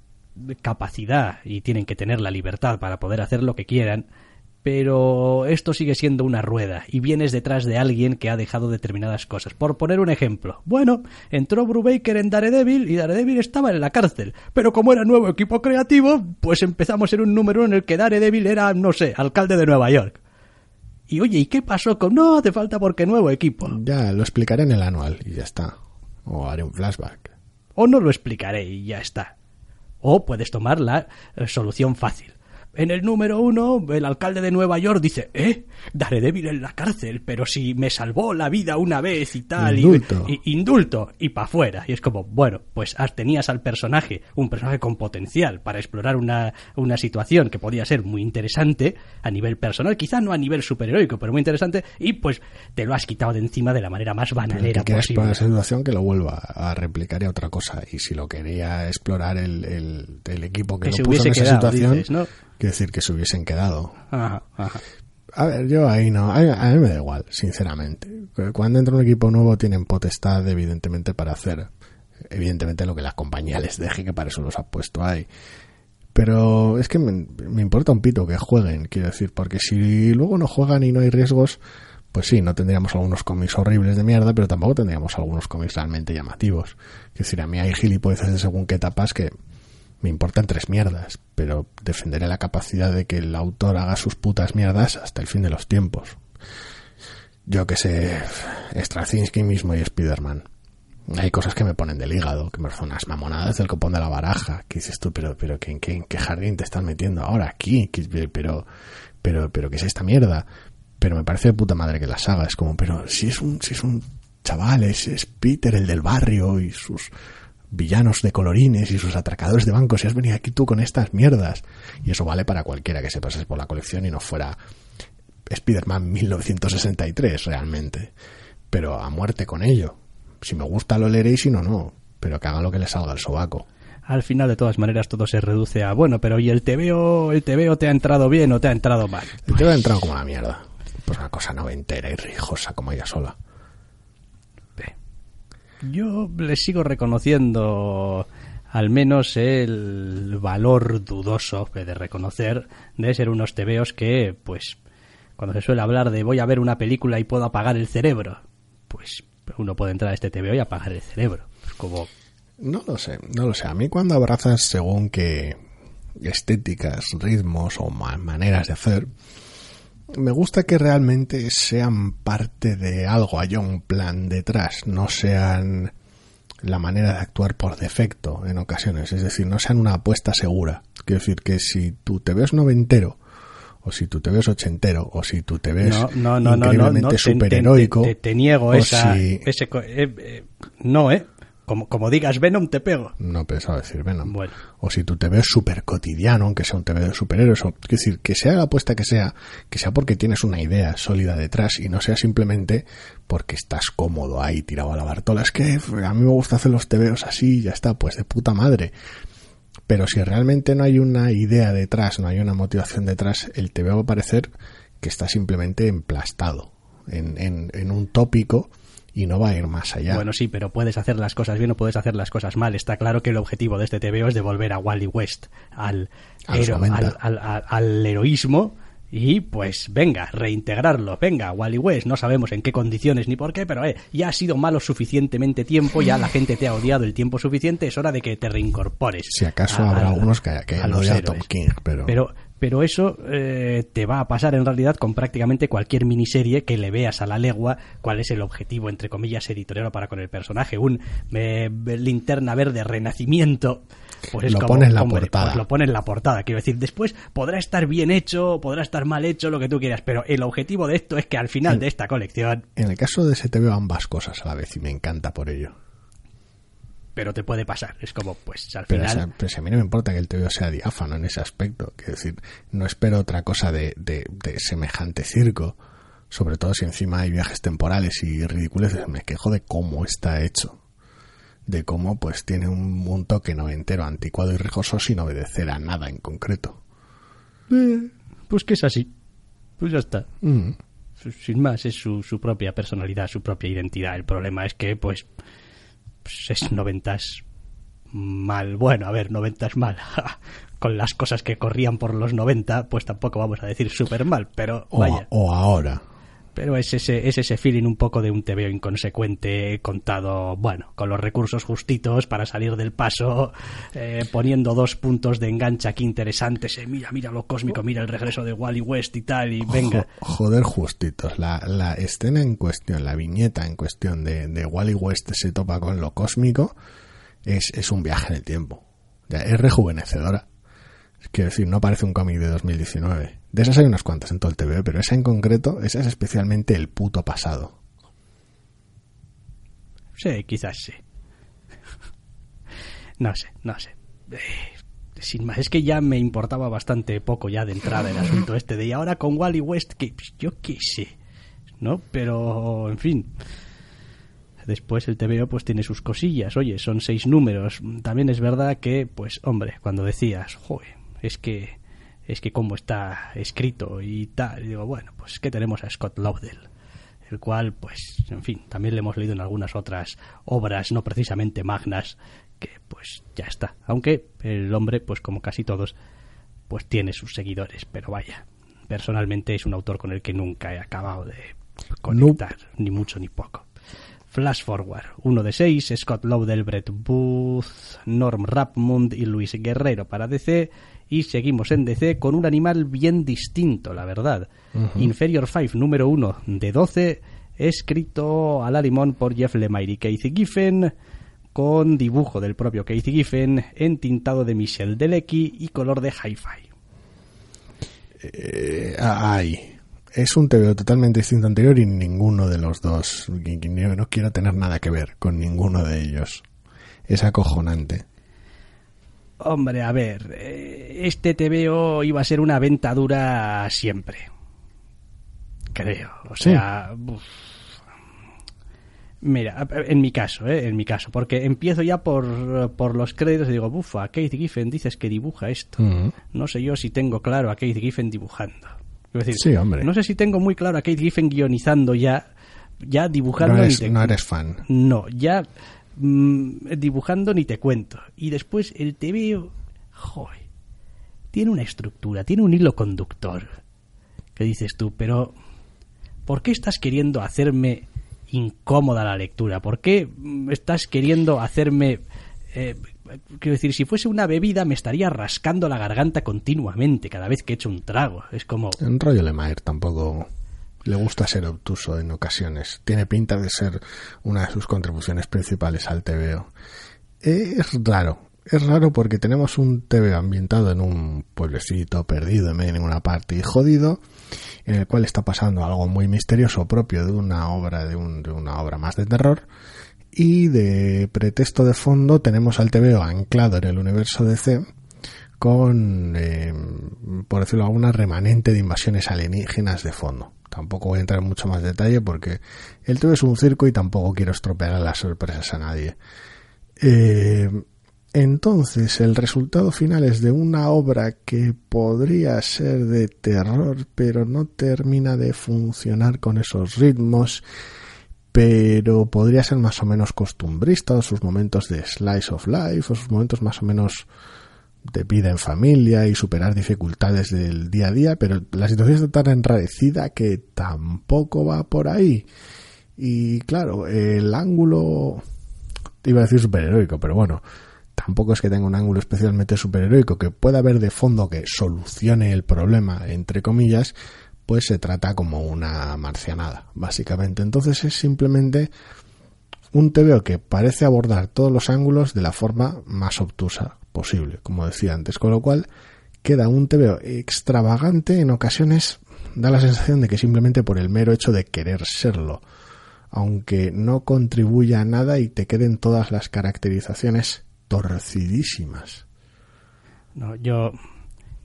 capacidad y tienen que tener la libertad para poder hacer lo que quieran, pero esto sigue siendo una rueda y vienes detrás de alguien que ha dejado determinadas cosas. Por poner un ejemplo, bueno, entró Brubaker en Daredevil y Daredevil estaba en la cárcel, pero como era nuevo equipo creativo, pues empezamos en un número en el que Daredevil era, no sé, alcalde de Nueva York. Y oye, ¿y qué pasó con.? No, hace falta porque nuevo equipo. Ya, lo explicaré en el anual y ya está. O haré un flashback. O no lo explicaré y ya está. O puedes tomar la eh, solución fácil. En el número uno, el alcalde de Nueva York dice, ¿eh? Daredevil en la cárcel, pero si me salvó la vida una vez y tal, Indulto. y, y indulto, y para afuera. Y es como, bueno, pues tenías al personaje, un personaje con potencial para explorar una, una situación que podía ser muy interesante a nivel personal, quizá no a nivel superheroico, pero muy interesante, y pues te lo has quitado de encima de la manera más banalera que posible. explorar esa situación que lo vuelva a replicar y a otra cosa. Y si lo quería explorar el, el, el equipo que, Que lo se puso en esa quedado, situación, dices, ¿no? Quiere decir que se hubiesen quedado. Ajá, ajá. A ver, yo ahí no, a, a mí me da igual, sinceramente. Cuando entra un equipo nuevo tienen potestad, evidentemente, para hacer, evidentemente, lo que la compañía les deje, que para eso los ha puesto ahí. Pero es que me, me importa un pito que jueguen, quiero decir, porque si luego no juegan y no hay riesgos, pues sí, no tendríamos algunos cómics horribles de mierda, pero tampoco tendríamos algunos cómics realmente llamativos. Es decir, a mí hay gilipolleces de según qué etapas que me importan tres mierdas, pero defenderé la capacidad de que el autor haga sus putas mierdas hasta el fin de los tiempos. Yo que sé, Straczynski mismo y Spider-Man. Hay cosas que me ponen del hígado, que me son unas mamonadas del copón de la baraja. Que dices tú, pero, pero, ¿qué, en, qué, en qué jardín te estás metiendo ahora aquí? ¿Qué- pero, pero, pero, ¿qué es esta mierda? Pero me parece de puta madre que la saga. Es como, pero si es un, si es un chaval, es, es Peter, el del barrio, y sus villanos de colorines y sus atracadores de bancos, y has venido aquí tú con estas mierdas. Y eso vale para cualquiera que se pasase por la colección y no fuera Spider-Man 1963 realmente. Pero a muerte con ello. Si me gusta lo leeré y si no, no. Pero que haga lo que le salga al sobaco. Al final, de todas maneras, todo se reduce a, bueno, pero ¿y el TVO, el TVO te ha entrado bien o te ha entrado mal? El tío ha entrado como la mierda. Pues una cosa noventera y rijosa como ella sola. Yo le sigo reconociendo al menos el valor dudoso que de reconocer de ser unos tebeos que, pues, cuando se suele hablar de voy a ver una película y puedo apagar el cerebro, pues uno puede entrar a este tebeo y apagar el cerebro. Es como, No lo sé, no lo sé. A mí cuando abrazas según qué estéticas, ritmos o ma- maneras de hacer, me gusta que realmente sean parte de algo, haya un plan detrás, no sean la manera de actuar por defecto en ocasiones, es decir, no sean una apuesta segura. Quiero decir que si tú te ves noventero o si tú te ves ochentero, o si tú te ves No, no, no, increíblemente te- superheroico, Te, te- te niego esa, si- ese co- eh, eh, no, ¿eh? Como, como digas Venom, te pego. no pensaba decir Venom. Bueno. O si tú te ves súper cotidiano, aunque sea un TV de superhéroes. O, es decir, que sea la apuesta que sea, que sea porque tienes una idea sólida detrás y no sea simplemente porque estás cómodo ahí tirado a la Bartola. Es que a mí me gusta hacer los TVOs así y ya está, pues de puta madre. Pero si realmente no hay una idea detrás, no hay una motivación detrás, el TV va a parecer que está simplemente emplastado en, en, en un tópico y no va a ir más allá. Bueno, sí, pero puedes hacer las cosas bien o puedes hacer las cosas mal. Está claro que el objetivo de este TVO es devolver a Wally West al, A los hero- 90. al, al- heroísmo y pues venga, reintegrarlo. Venga, Wally West, no sabemos en qué condiciones ni por qué, pero eh, ya ha sido malo suficientemente tiempo, ya la gente te ha odiado el tiempo suficiente, es hora de que te reincorpores. si acaso a- habrá a- algunos que, que a los a. Tom King, pero... Pero, pero eso eh, te va a pasar en realidad con prácticamente cualquier miniserie que le veas a la legua cuál es el objetivo, entre comillas, editorial para con el personaje. Un eh, linterna verde renacimiento. Pues es Lo como, pone en la hombre, portada. pues lo pone en la portada. Quiero decir, después podrá estar bien hecho, podrá estar mal hecho, lo que tú quieras, pero el objetivo de esto es que al final de esta colección, En el caso de ese te veo ambas cosas a la vez y me encanta por ello. Pero te puede pasar. Es como, pues al Pero, final. o sea, pues a mí no me importa que el TVO sea diáfano en ese aspecto. Quiero decir, no espero otra cosa de, de, de semejante circo. Sobre todo si encima hay viajes temporales y ridiculeces. Me quejo de cómo está hecho. De cómo pues tiene un, un toque noventero, anticuado y rijoso sin obedecer a nada en concreto. eh, pues que es así. Pues ya está. Mm. sin más, es su, su propia personalidad, su propia identidad. El problema es que, pues, pues es noventas mal. Bueno, a ver, noventas mal. Con las cosas que corrían por los 90, pues tampoco vamos a decir súper mal, pero O, vaya. o ahora. Pero es ese, es ese feeling un poco de un TVO inconsecuente, contado, bueno, con los recursos justitos para salir del paso, eh, poniendo dos puntos de enganche aquí interesantes. eh, mira, mira lo cósmico, mira el regreso de Wally West y tal, y venga. Jo- joder, justitos. La, la escena en cuestión, la viñeta en cuestión de, de Wally West se topa con lo cósmico, es, es un viaje en el tiempo. Ya, es rejuvenecedora. Quiero decir, no parece un cómic de 2019. De esas hay unas cuantas en todo el TV, pero esa en concreto, esa es especialmente el puto pasado. Sí, quizás sí. No sé, no sé. Eh, sin más, es que ya me importaba bastante poco ya de entrada el asunto este de y ahora con Wally West, que pues, yo qué sé, ¿no? Pero, en fin. Después el TVO pues tiene sus cosillas, oye, son seis números. También es verdad que, pues, hombre, cuando decías, joder, es que, es que cómo está escrito y tal, y digo, bueno, pues es que tenemos a Scott Laudel el cual, pues, en fin, también le hemos leído en algunas otras obras no precisamente magnas, que pues ya está. Aunque el hombre, pues como casi todos, pues tiene sus seguidores, pero vaya, personalmente es un autor con el que nunca he acabado de conectar, ni mucho ni poco. Flash Forward, uno de seis, Scott Laudel, Brett Booth, Norm Rapmund y Luis Guerrero para DC, y seguimos en DC con un animal bien distinto, la verdad. Inferior 5, número 1 de 12, escrito a la limón por Jeff Lemire y Keith Giffen, con dibujo del propio Keith Giffen, entintado de Michel Delecki y color de hi-fi. Eh, ay, es un TVO totalmente distinto anterior y ninguno de los dos. no quiero tener nada que ver con ninguno de ellos. Es acojonante. Hombre, a ver, eh, este TVO iba a ser una venta dura siempre. Creo. O Sí. sea, uf. mira, en mi caso, ¿eh? en mi caso, porque empiezo ya por, por los créditos y digo, bufa, Keith Giffen dices que dibuja esto. Mm. No sé yo si tengo claro a Keith Giffen dibujando. Decir, Sí, hombre. No sé si tengo muy claro a Keith Giffen guionizando ya, ya dibujando. No ni eres, te- no eres fan. no, ya mm, dibujando ni te cuento. Y después el TVO, joder, tiene una estructura, tiene un hilo conductor. Que dices tú, pero ¿por qué estás queriendo hacerme incómoda la lectura? ¿Por qué mm, estás queriendo hacerme... eh, quiero decir, si fuese una bebida me estaría rascando la garganta continuamente cada vez que echo un trago. Es como... En rollo tampoco le gusta ser obtuso en ocasiones. Tiene pinta de ser una de sus contribuciones principales al TVO. Es raro. es raro porque tenemos un TV ambientado en un pueblecito perdido en medio de ninguna parte y jodido, en el cual está pasando algo muy misterioso propio de una obra de, un, de una obra más de terror y de pretexto de fondo tenemos al TVO anclado en el universo DC con, eh, por decirlo alguna, remanente de invasiones alienígenas de fondo. Tampoco voy a entrar en mucho más detalle porque el TV es un circo y tampoco quiero estropear las sorpresas a nadie. Eh, entonces, el resultado final es de una obra que podría ser de terror, pero no termina de funcionar con esos ritmos, pero podría ser más o menos costumbrista, o sus momentos de slice of life, o sus momentos más o menos de vida en familia y superar dificultades del día a día, pero la situación está tan enrarecida que tampoco va por ahí. Y claro, el ángulo, iba a decir superheroico, pero bueno, tampoco es que tenga un ángulo especialmente superheroico que pueda haber de fondo que solucione el problema, entre comillas, pues se trata como una marcianada, básicamente. Entonces es simplemente un TVO que parece abordar todos los ángulos de la forma más obtusa posible, como decía antes, con lo cual queda un TVO extravagante en ocasiones da la sensación de que simplemente por el mero hecho de querer serlo, aunque no contribuya a nada y te queden todas las caracterizaciones torcidísimas. No, yo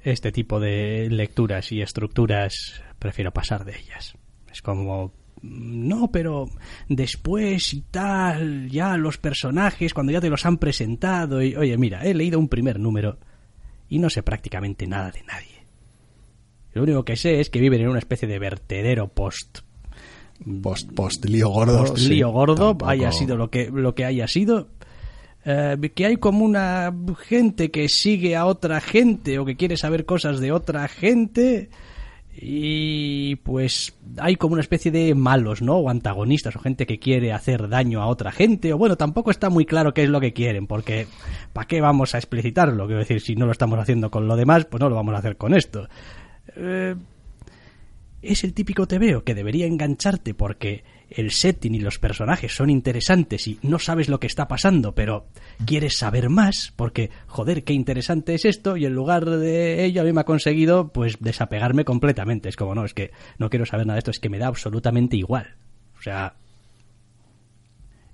este tipo de lecturas y estructuras prefiero pasar de ellas. Es como no, pero después y tal, ya los personajes, cuando ya te los han presentado, y oye, mira, he leído un primer número y no sé prácticamente nada de nadie. Lo único que sé es que viven en una especie de vertedero post post post lío gordo, post lío gordo, haya sido lo que lo que haya sido. Eh, que hay como una gente que sigue a otra gente o que quiere saber cosas de otra gente y pues hay como una especie de malos, ¿no? O antagonistas, o gente que quiere hacer daño a otra gente, o bueno, tampoco está muy claro qué es lo que quieren, porque ¿para qué vamos a explicitarlo? Quiero decir, si no lo estamos haciendo con lo demás, pues no lo vamos a hacer con esto. Eh, es el típico TVO que debería engancharte porque el setting y los personajes son interesantes y no sabes lo que está pasando, pero quieres saber más porque, joder, qué interesante es esto y en lugar de ello a mí me ha conseguido pues desapegarme completamente. Es como, no, es que no quiero saber nada de esto, es que me da absolutamente igual. O sea,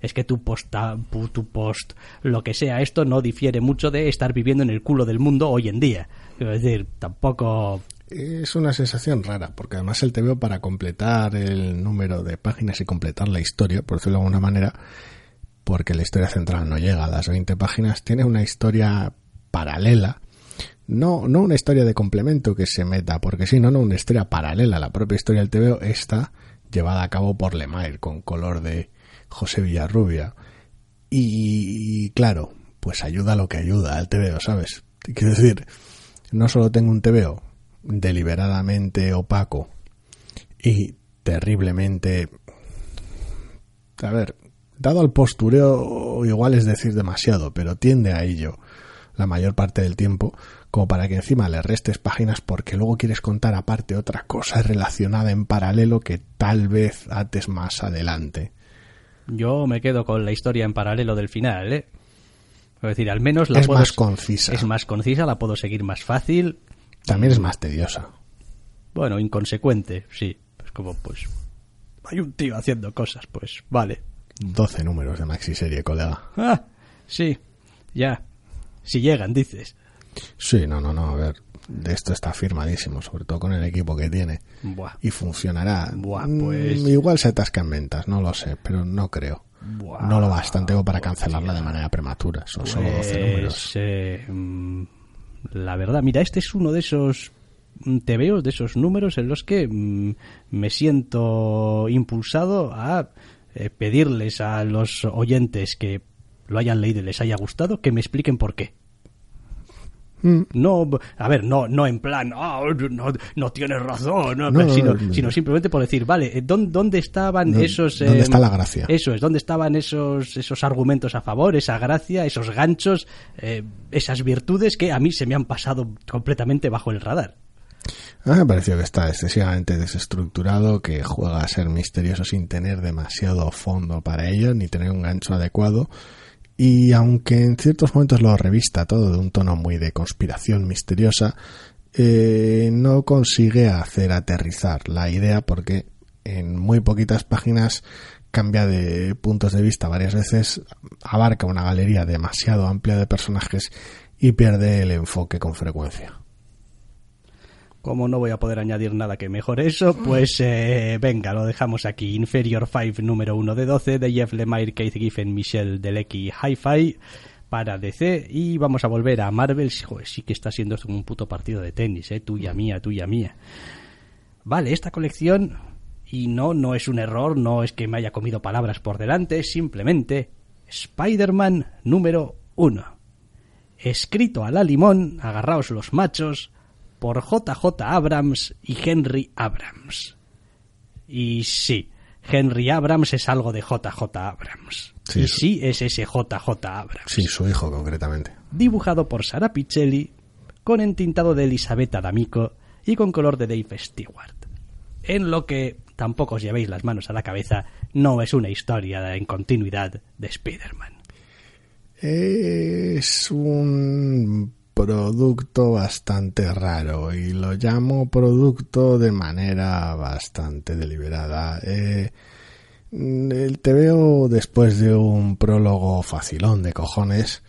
es que tu post, tu post, lo que sea esto, no difiere mucho de estar viviendo en el culo del mundo hoy en día. Es decir, tampoco es una sensación rara, porque además el TVO para completar el número de páginas y completar la historia, por decirlo de alguna manera, porque la historia central no llega a las 20 páginas, tiene una historia paralela, no, no una historia de complemento que se meta, porque si no, no una historia paralela, la propia historia del TVO está llevada a cabo por Lemire con color de José Villarrubia. Y, claro, pues ayuda lo que ayuda al TVO, ¿sabes? Quiero decir, no solo tengo un TVO deliberadamente opaco y terriblemente... A ver, dado al postureo igual es decir demasiado, pero tiende a ello la mayor parte del tiempo, como para que encima le restes páginas porque luego quieres contar aparte otra cosa relacionada en paralelo que tal vez ates más adelante. Yo me quedo con la historia en paralelo del final, ¿eh? Es decir, al menos la es más concisa. Es más concisa, la puedo seguir más fácil también es más tediosa. Bueno, inconsecuente, sí. Es como, pues, hay un tío haciendo cosas, pues, vale. 12 números de maxi serie, colega. Ah, sí, ya. Si llegan, dices. Sí, no, no, no, a ver. De esto está firmadísimo, sobre todo con el equipo que tiene. Buah. Y funcionará. Buah, pues... Mm, igual se atasca en ventas, no lo sé, pero no creo. no lo bastante como para cancelarla de manera prematura. Son solo 12 pues, números. Eh, mm, la verdad, mira, este es uno de esos veo de esos números en los que mm, me siento impulsado a eh, pedirles a los oyentes que lo hayan leído y les haya gustado que me expliquen por qué. Mm. No, a ver, no, no en plan, ah, no, no, tienes razón, sino, simplemente por decir, vale, ¿dónde, estaban esos... ¿Dónde está la gracia? Eso es, ¿dónde estaban esos, esos argumentos a favor, esa gracia, esos ganchos, eh, esas virtudes que a mí se me han pasado completamente bajo el radar? A mí me pareció que está excesivamente desestructurado, que juega a ser misterioso sin tener demasiado fondo para ello, ni tener un gancho adecuado Y aunque en ciertos momentos lo revista todo de un tono muy de conspiración misteriosa, eh, no consigue hacer aterrizar la idea porque en muy poquitas páginas cambia de puntos de vista varias veces, abarca una galería demasiado amplia de personajes y pierde el enfoque con frecuencia. Como no voy a poder añadir nada que mejore eso, pues eh, venga, lo dejamos aquí. Inferior 5 número 1 de 12 de Jeff Lemire, Keith Giffen, Michelle Delecki, Hi-Fi para DC y vamos a volver a Marvel. Joder, sí que está siendo esto un puto partido de tenis, eh, tuya mía, tuya mía. Vale, esta colección y no, no es un error, no es que me haya comido palabras por delante, simplemente Spider-Man número 1. Escrito a la limón, agarraos los machos, por JJ Abrams y Henry Abrams. Y sí, Henry Abrams es algo de JJ Abrams. Sí, y sí es ese JJ Abrams. Sí, su hijo concretamente. Dibujado por Sara Pichelli, con entintado de Elisabetta D'Amico y con color de Dave Stewart. En lo que tampoco os llevéis las manos a la cabeza, no es una historia en continuidad de Spider-Man. Es un producto bastante raro y lo llamo producto de manera bastante deliberada. Eh, el TVO, después de un prólogo facilón de cojones,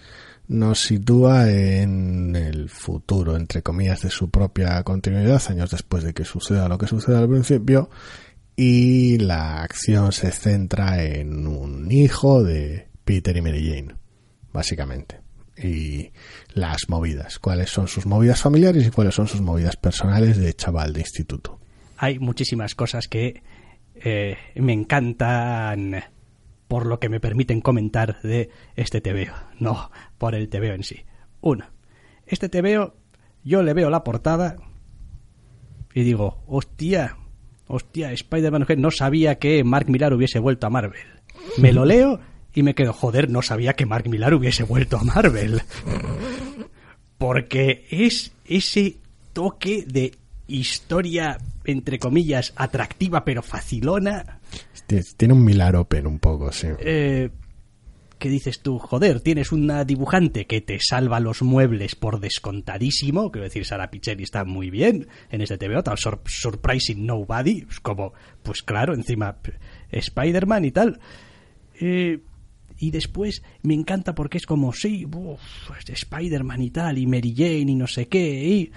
nos sitúa en el futuro, entre comillas, de su propia continuidad, años después de que suceda lo que suceda al principio, y la acción se centra en un hijo de Peter y Mary Jane, básicamente. Y las movidas, cuáles son sus movidas familiares y cuáles son sus movidas personales de chaval de instituto. Hay muchísimas cosas que eh, me encantan por lo que me permiten comentar de este TVO, no por el TVO en sí. Uno, este TVO yo le veo la portada y digo, hostia, hostia, Spider-Man no sabía que Mark Millar hubiese vuelto a Marvel. Me lo leo y me quedo, joder, no sabía que Mark Millar hubiese vuelto a Marvel. Porque es ese toque de historia, entre comillas, atractiva pero facilona. Tiene un Milar Open un poco, sí. Eh, ¿Qué dices tú? Joder, tienes una dibujante que te salva los muebles por descontadísimo. Quiero decir, Sara Pichelli está muy bien en este TVO, tal sur- Surprising Nobody. Como, pues claro, encima Spider-Man y tal. Eh, y después me encanta porque es como, sí, Spider-Man y tal, y Mary Jane y no sé qué, y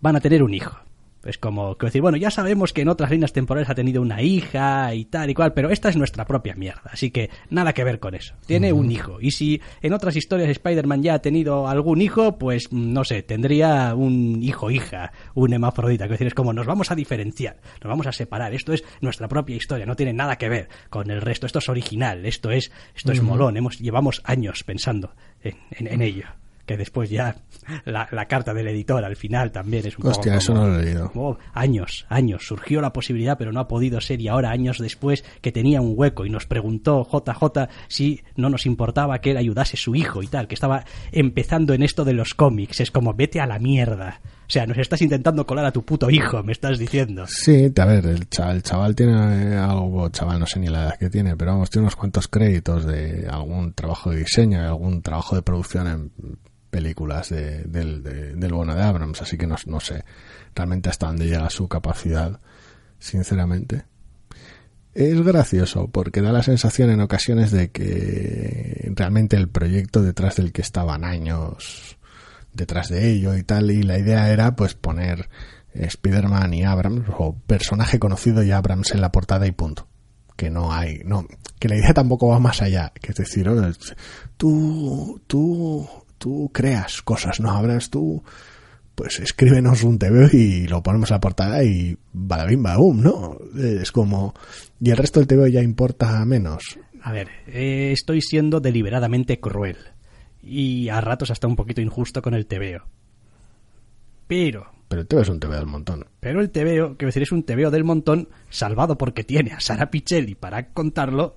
van a tener un hijo. Es como, quiero decir, bueno, ya sabemos que en otras líneas temporales ha tenido una hija y tal y cual, pero esta es nuestra propia mierda, así que nada que ver con eso. Tiene un hijo. Y si en otras historias Spider-Man ya ha tenido algún hijo, pues no sé, tendría un hijo-hija, un hemafrodita. Quiero decir, es como nos vamos a diferenciar, nos vamos a separar. Esto es nuestra propia historia, no tiene nada que ver con el resto. Esto es original, esto es, esto es molón. Hemos, llevamos años pensando en, en- en ello. Que después ya la, la carta del editor al final también es un poco Hostia, eso como- no lo he leído. Años, años. Surgió la posibilidad, pero no ha podido ser. Y ahora, años después, que tenía un hueco y nos preguntó JJ si no nos importaba que él ayudase su hijo y tal, que estaba empezando en esto de los cómics. Es como, vete a la mierda. O sea, nos estás intentando colar a tu puto hijo, me estás diciendo. Sí, a ver, el chaval, el chaval tiene algo, chaval no sé ni la edad que tiene, pero vamos, tiene unos cuantos créditos de algún trabajo de diseño algún trabajo de producción en películas de- del, de- del bueno de Abrams, así que no, no sé realmente hasta dónde llega su capacidad, sinceramente. Es gracioso porque da la sensación en ocasiones de que realmente el proyecto detrás del que estaban años detrás de ello y tal, y la idea era pues poner Spider-Man y Abrams, o personaje conocido y Abrams en la portada y punto. Que no hay, no, que la idea tampoco va más allá, que es decir, "Oye, tú, tú, tú creas cosas, no Abrams, tú, pues escríbenos un TV y lo ponemos en la portada y badabim badabum, ¿no? Es como, y el resto del TV ya importa menos. A ver, eh, estoy siendo deliberadamente cruel. Y a ratos hasta un poquito injusto con el TVO. Pero, Pero el TV es un TV del montón. pero el TVO, quiero decir, es un TVO del montón, salvado porque tiene a Sara Pichelli para contarlo.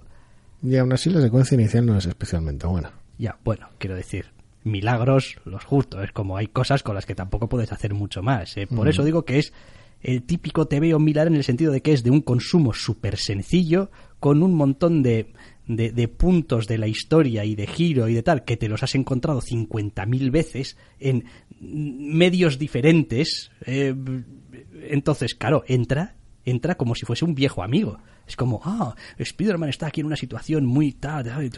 Y aún así la secuencia inicial no es especialmente buena. Ya, bueno, quiero decir, milagros los justos. Es como hay cosas con las que tampoco puedes hacer mucho más. ¿eh? Por eso digo que es el típico TVO Milar en el sentido de que es de un consumo súper sencillo, con un montón de, de, de puntos de la historia y de giro y de tal que te los has encontrado 50.000 veces en medios diferentes. eh, entonces, claro, entra, entra como si fuese un viejo amigo. Es como, ah, Spider-Man está aquí en una situación muy tal, tal,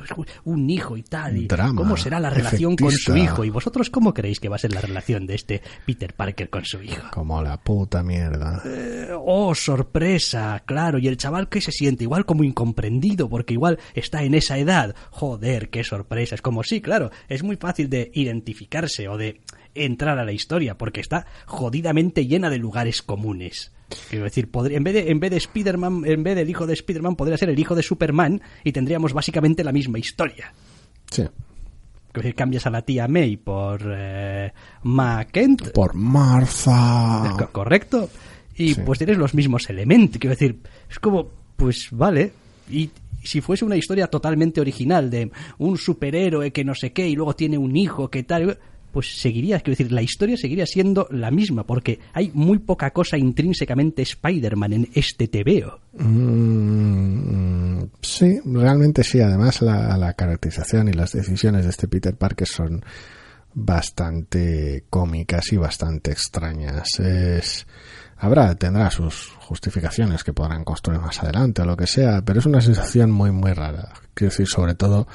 un hijo y tal. Y Drama, ¿Cómo será la relación con su hijo? ¿Y vosotros cómo creéis que va a ser la relación de este Peter Parker con su hijo? Como la puta mierda. Eh, oh, sorpresa, claro, y el chaval que se siente igual como incomprendido, porque igual está en esa edad. Joder, qué sorpresa. Es como, sí, claro, es muy fácil de identificarse o de entrar a la historia, porque está jodidamente llena de lugares comunes. Quiero decir, podría- en vez de, en vez de Spider-Man, en vez del hijo de Spider-Man, podría ser el hijo de Superman y tendríamos básicamente la misma historia. Sí. Quiero decir, cambias a la tía May por eh, Ma Kent, Por Martha. Co- correcto y Sí. pues tienes los mismos elementos quiero decir es como pues vale y si fuese una historia totalmente original de un superhéroe que no sé qué y luego tiene un hijo que tal pues seguiría quiero decir la historia seguiría siendo la misma porque hay muy poca cosa intrínsecamente Spider-Man en este TVO Mm, sí, realmente sí. Además, la, caracterización y las decisiones de este Peter Parker son bastante cómicas y bastante extrañas. Habrá, tendrá sus justificaciones que podrán construir más adelante o lo que sea, pero es una sensación muy, muy rara. Quiero decir, sobre todo,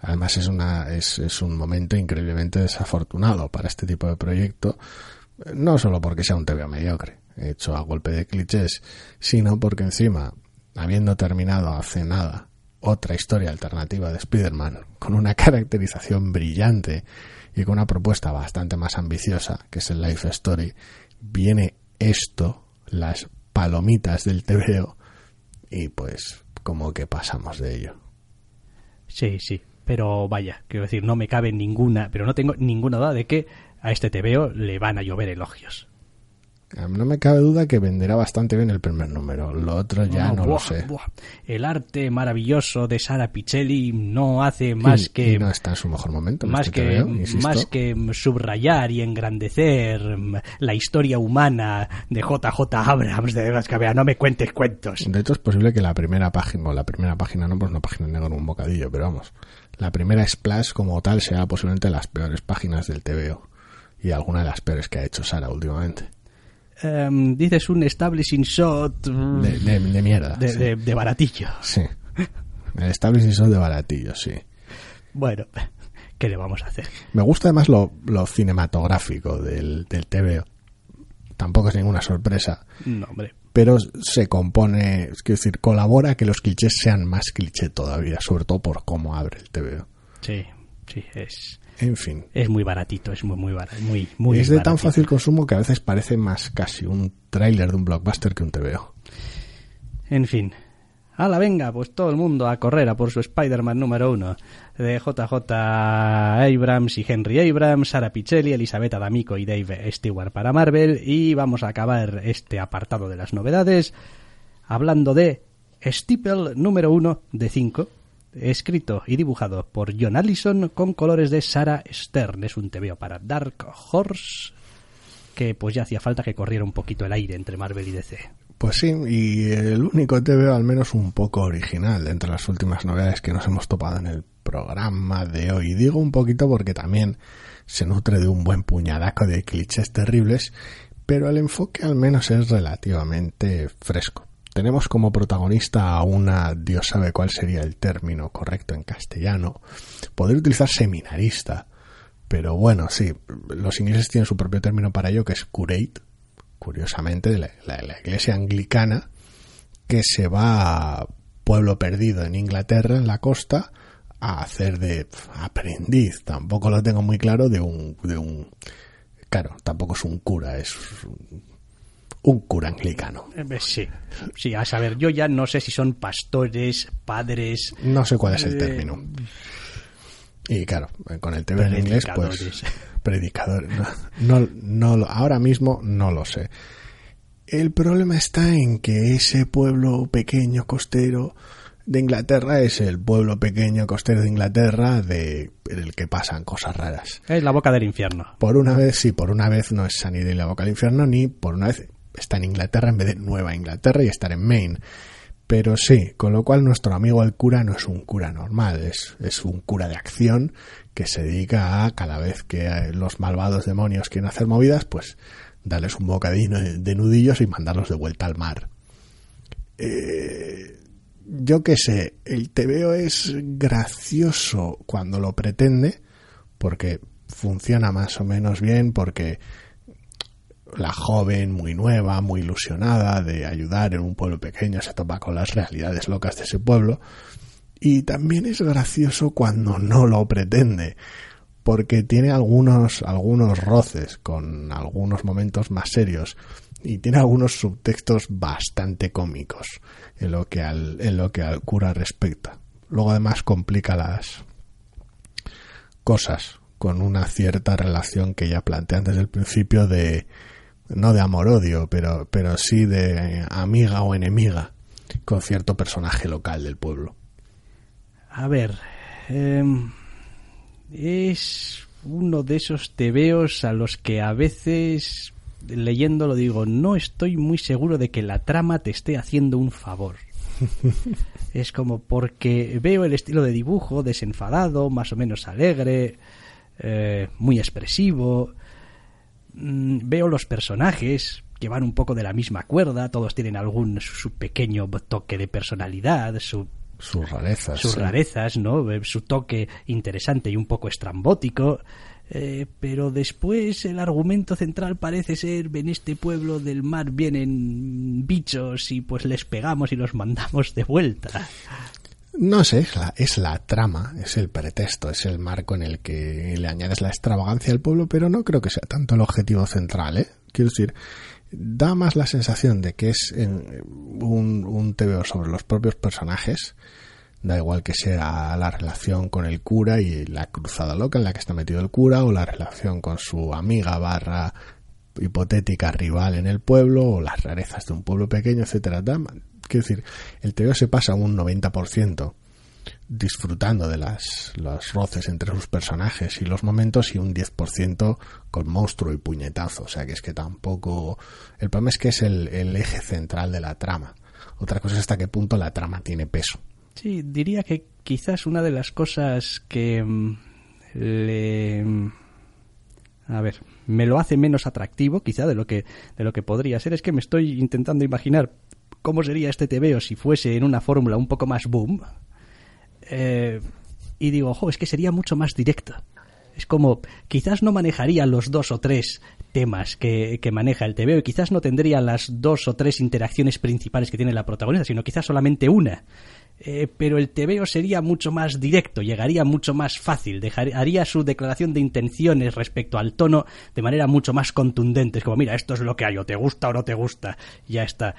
además es una, es, es un momento increíblemente desafortunado para este tipo de proyecto, no solo porque sea un TV mediocre, hecho a golpe de clichés, sino porque encima, habiendo terminado hace nada otra historia alternativa de Spider-Man con una caracterización brillante y con una propuesta bastante más ambiciosa, que es el Life Story, viene esto, las palomitas del TVO, y pues como que pasamos de ello. sí sí pero vaya quiero decir no me cabe ninguna pero no tengo ninguna duda de que a este TVO le van a llover elogios No me cabe duda que venderá bastante bien el primer número, lo otro ya no, lo buah, sé. buah. El arte maravilloso de Sara Pichelli no hace más Y- que y no está en su mejor momento. en más este que TVO, más que subrayar y engrandecer la historia humana de JJ Abrams de Vegas Cabea, no me cuentes cuentos. De hecho, es posible que la primera página, o la primera página no, pues una página negra en un bocadillo, pero vamos, la primera Splash como tal sea posiblemente las peores páginas del TVO y alguna de las peores que ha hecho Sara últimamente. Em, dices un establishing shot mm, De, de- de mierda. de, sí. de- de baratillo. Sí. El establishing shot de baratillo, sí. Bueno, ¿qué le vamos a hacer? Me gusta además lo, lo cinematográfico del, del TVO. Tampoco es ninguna sorpresa. No, hombre. Pero se compone, es decir, colabora a que los clichés sean más cliché todavía, sobre todo por cómo abre el TVO. Sí, sí, es, En fin, es muy baratito, es muy, muy barato. Muy, muy es de tan baratito. fácil consumo que a veces parece más casi un tráiler de un blockbuster que un TVO. En fin. ¡Hala, venga! Pues todo el mundo a correr a por su Spider-Man número uno. De JJ Abrams y Henry Abrams, Sara Pichelli, Elisabetta D'Amico y Dave Stewart para Marvel. Y vamos a acabar este apartado de las novedades hablando de Steeple número uno de 5. Escrito y dibujado por John Allison con colores de Sarah Stern. Es un TVO para Dark Horse que pues ya hacía falta que corriera un poquito el aire entre Marvel y DC. Pues sí, y el único TVO al menos un poco original entre las últimas novedades que nos hemos topado en el programa de hoy. Digo un poquito porque también se nutre de un buen puñadaco de clichés terribles, pero el enfoque al menos es relativamente fresco. Tenemos como protagonista a una, Dios sabe cuál sería el término correcto en castellano, poder utilizar seminarista, pero bueno, sí, los ingleses tienen su propio término para ello que es curate, curiosamente, de la, la- la iglesia anglicana, que se va a pueblo perdido en Inglaterra, en la costa, a hacer de aprendiz. Tampoco lo tengo muy claro de un, de un, claro, tampoco es un cura, es un, un cura anglicano. Eh, Sí, sí, a saber, yo ya no sé si son pastores, padres, No sé cuál es el Eh, término. Y claro, con el TV en inglés, pues Predicadores. predicador. No, no, ahora mismo no lo sé. El problema está en que ese pueblo pequeño costero de Inglaterra es el pueblo pequeño costero de Inglaterra de, en el que pasan cosas raras. es la boca del infierno. Por una vez, sí, por una vez no es Sunnydale la boca del infierno, ni por una vez está en Inglaterra en vez de Nueva Inglaterra y estar en Maine. Pero sí, con lo cual nuestro amigo el cura no es un cura normal, es, es un cura de acción que se dedica a cada vez que los malvados demonios quieren hacer movidas, pues darles un bocadillo de nudillos y mandarlos de vuelta al mar. Eh, yo qué sé, el TVO es gracioso cuando lo pretende, porque funciona más o menos bien, porque la joven, muy nueva, muy ilusionada de ayudar en un pueblo pequeño, se topa con las realidades locas de ese pueblo. Y también es gracioso cuando no lo pretende, porque tiene algunos, algunos roces con algunos momentos más serios y tiene algunos subtextos bastante cómicos en lo que al, en lo que al cura respecta. Luego además complica las cosas con una cierta relación que ya plantea desde el principio de no de amor-odio, pero, pero sí de amiga o enemiga con cierto personaje local del pueblo. A ver, em, es uno de esos tebeos a los que a veces leyéndolo digo, no estoy muy seguro de que la trama te esté haciendo un favor. es como porque veo el estilo de dibujo desenfadado, más o menos alegre, eh, muy expresivo, Mm, veo los personajes que van un poco de la misma cuerda, todos tienen algún su, pequeño toque de personalidad, su sus rarezas. Sus rarezas, ¿no? Eh, su toque interesante y un poco estrambótico. Eh, pero después el argumento central parece ser en este pueblo del mar vienen bichos y pues les pegamos y los mandamos de vuelta. No sé, es la, es la trama, es el pretexto, es el marco en el que le añades la extravagancia al pueblo, pero no creo que sea tanto el objetivo central, ¿eh? Quiero decir, da más la sensación de que es un, un TVO sobre los propios personajes, da igual que sea la relación con el cura y la cruzada loca en la que está metido el cura, o la relación con su amiga barra hipotética rival en el pueblo, o las rarezas de un pueblo pequeño, etcétera. Quiero decir, el TVO se pasa un 90% disfrutando de las, los roces entre sus personajes y los momentos y un 10% con monstruo y puñetazo. O sea que es que tampoco... El problema es que es el, el eje central de la trama. Otra cosa es hasta qué punto la trama tiene peso. Sí, diría que quizás una de las cosas que mm, le... Mm, a ver, me lo hace menos atractivo, quizá de lo que de lo que podría ser, es que me estoy intentando imaginar cómo sería este TVO si fuese en una fórmula un poco más boom. Eh, y digo, ojo, es que sería mucho más directo. Es como, quizás no manejaría los dos o tres temas que, que maneja el TVO y quizás no tendría las dos o tres interacciones principales que tiene la protagonista, sino quizás solamente una. Eh, pero el TVO sería mucho más directo, llegaría mucho más fácil, haría su declaración de intenciones respecto al tono de manera mucho más contundente. Es como, mira, esto es lo que hay, o te gusta o no te gusta, ya está.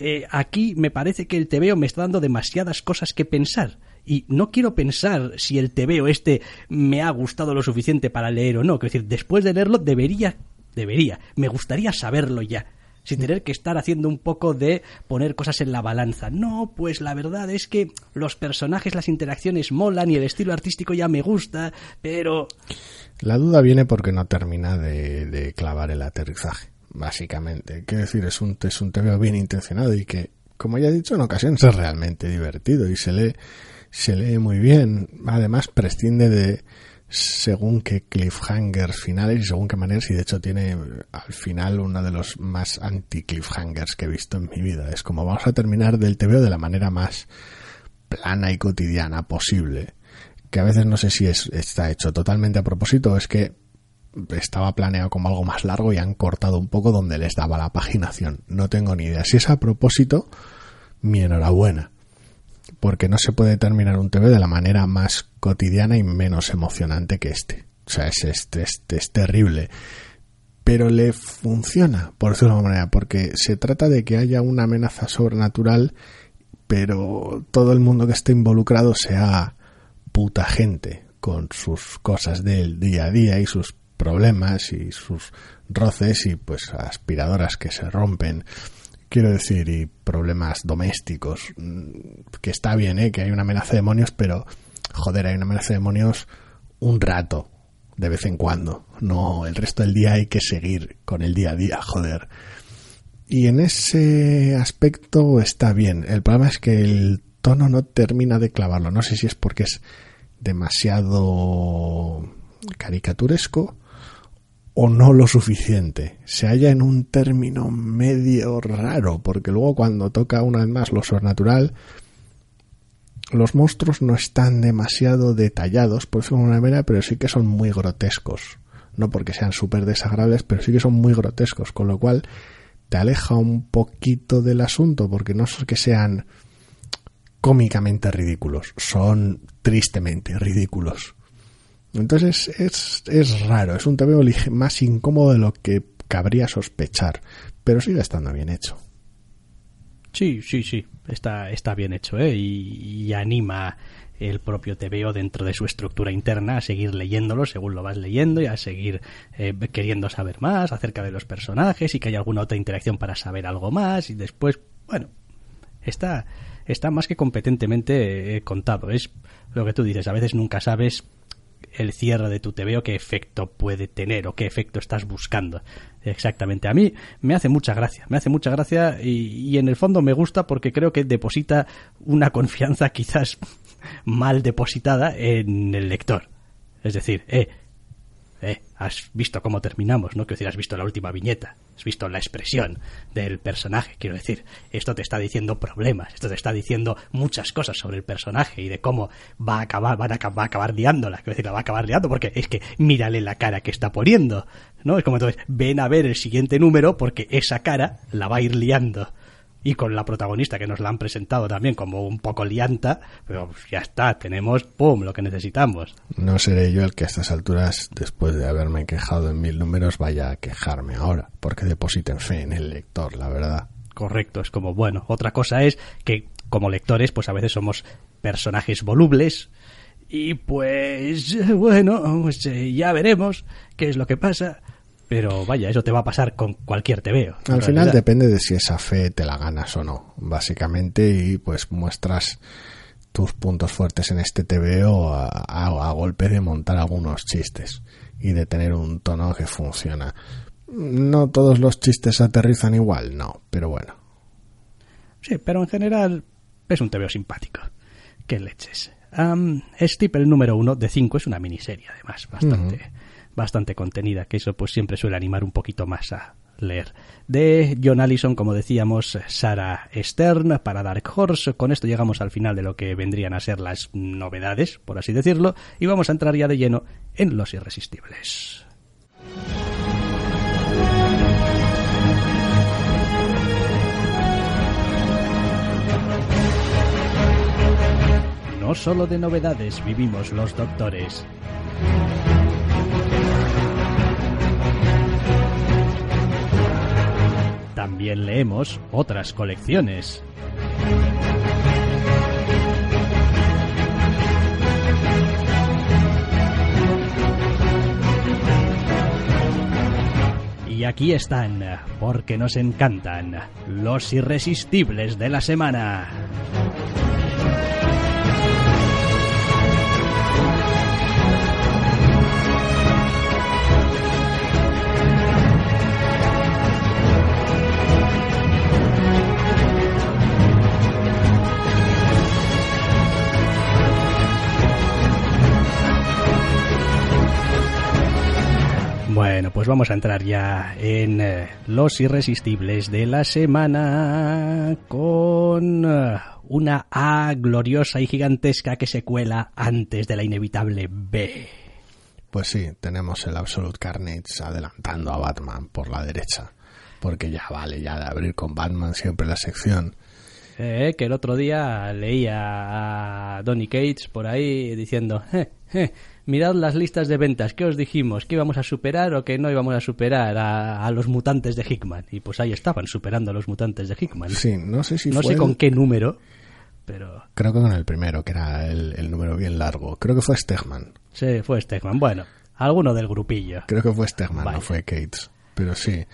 Eh, aquí me parece que el TVO me está dando demasiadas cosas que pensar. Y no quiero pensar si el TVO este me ha gustado lo suficiente para leer o no. Es decir, después de leerlo debería, debería, me gustaría saberlo ya sin tener que estar haciendo un poco de poner cosas en la balanza. No, pues la verdad es que los personajes, las interacciones molan y el estilo artístico ya me gusta, pero... La duda viene porque no termina de clavar el aterrizaje básicamente. Quiero decir, es un, es un bien intencionado y que, como ya he dicho, en ocasiones es realmente divertido y se lee, se lee muy bien. Además, prescinde de según qué cliffhangers finales y según qué maneras y de hecho tiene al final uno de los más anti-cliffhangers que he visto en mi vida. Es como vamos a terminar del TV de la manera más plana y cotidiana posible. Que a veces no sé si es, está hecho totalmente a propósito es que estaba planeado como algo más largo y han cortado un poco donde les daba la paginación. No tengo ni idea. Si es a propósito, mi enhorabuena. Porque no se puede terminar un TV de la manera más cotidiana y menos emocionante que este. O sea, es, este, este es terrible. Pero le funciona, por decirlo de manera, porque se trata de que haya una amenaza sobrenatural, pero todo el mundo que esté involucrado sea puta gente, con sus cosas del día a día y sus problemas y sus roces y pues aspiradoras que se rompen quiero decir y problemas domésticos mm, que está bien ¿eh? que hay una amenaza de demonios pero joder hay una amenaza de demonios un rato de vez en cuando no el resto del día hay que seguir con el día a día joder Y en ese aspecto está bien. El problema es que el tono no termina de clavarlo. No sé si es porque es demasiado caricaturesco o no lo suficiente. Se halla en un término medio raro, porque luego cuando toca una vez más lo sobrenatural, los monstruos no están demasiado detallados, por decirlo de una manera, pero sí que son muy grotescos. No porque sean súper desagradables, pero sí que son muy grotescos, con lo cual te aleja un poquito del asunto, porque no es que sean cómicamente ridículos, son tristemente ridículos. Entonces es, es raro, es un TVO más incómodo de lo que cabría sospechar, pero sigue estando bien hecho. Sí, sí, sí, está, está bien hecho, ¿eh? Y, anima el propio TVO dentro de su estructura interna a seguir leyéndolo según lo vas leyendo y a seguir eh, queriendo saber más acerca de los personajes y que haya alguna otra interacción para saber algo más y después, bueno, está, está más que competentemente eh, contado. Es lo que tú dices, a veces nunca sabes el cierre de tu TVO qué efecto puede tener o qué efecto estás buscando. Exactamente. A mí me hace mucha gracia, me hace mucha gracia y, y en el fondo me gusta porque creo que deposita una confianza quizás mal depositada en el lector. Es decir, eh, eh, has visto cómo terminamos, ¿no? Quiero decir, has visto la última viñeta, has visto la expresión del personaje, quiero decir, esto te está diciendo problemas, esto te está diciendo muchas cosas sobre el personaje y de cómo va a acabar, a, va a acabar liándola, quiero decir, la va a acabar liando porque es que mírale la cara que está poniendo, ¿no? Es como entonces, ven a ver el siguiente número porque esa cara la va a ir liando y con la protagonista que nos la han presentado también como un poco lianta, pero ya está, tenemos, ¡pum!, lo que necesitamos. No seré yo el que a estas alturas, después de haberme quejado en mil números, vaya a quejarme ahora, porque depositen fe en el lector, la verdad. Correcto, es como, bueno, otra cosa es que como lectores, pues a veces somos personajes volubles, y pues, bueno, pues eh, ya veremos qué es lo que pasa pero vaya, eso te va a pasar con cualquier TVO. Al final depende de si esa fe te la ganas o no, básicamente, y pues muestras tus puntos fuertes en este TVO a, a, golpe de montar algunos chistes y de tener un tono que funciona. No todos los chistes aterrizan igual, no, pero bueno. Sí, pero en general es un TVO simpático. Qué leches. Um, el número uno de cinco es una miniserie, además, bastante bastante contenida, que eso pues siempre suele animar un poquito más a leer. De John Allison, como decíamos, Sarah Stern para Dark Horse. Con esto llegamos al final de lo que vendrían a ser las novedades, por así decirlo, y vamos a entrar ya de lleno en Los Irresistibles. No solo de novedades vivimos los doctores. También leemos otras colecciones. Y aquí están, porque nos encantan, los irresistibles de la semana. Bueno, pues vamos a entrar ya en eh, los irresistibles de la semana con eh, una A gloriosa y gigantesca que se cuela antes de la inevitable B. Pues sí, tenemos el Absolute Carnage adelantando a Batman por la derecha, porque ya vale ya de abrir con Batman siempre la sección. Eh, que el otro día leía a Donny Cates por ahí diciendo, eh, mirad las listas de ventas, ¿qué os dijimos? ¿Que íbamos a superar o que no íbamos a superar a, los mutantes de Hickman? Y pues ahí estaban, superando a los mutantes de Hickman. Sí, no sé si No sé con qué número, pero... Creo que con el primero, que era el, número bien largo. Creo que fue Stegman. Sí, fue Stegman. Bueno, alguno del grupillo. Creo que fue Stegman, no fue Cates. Pero sí.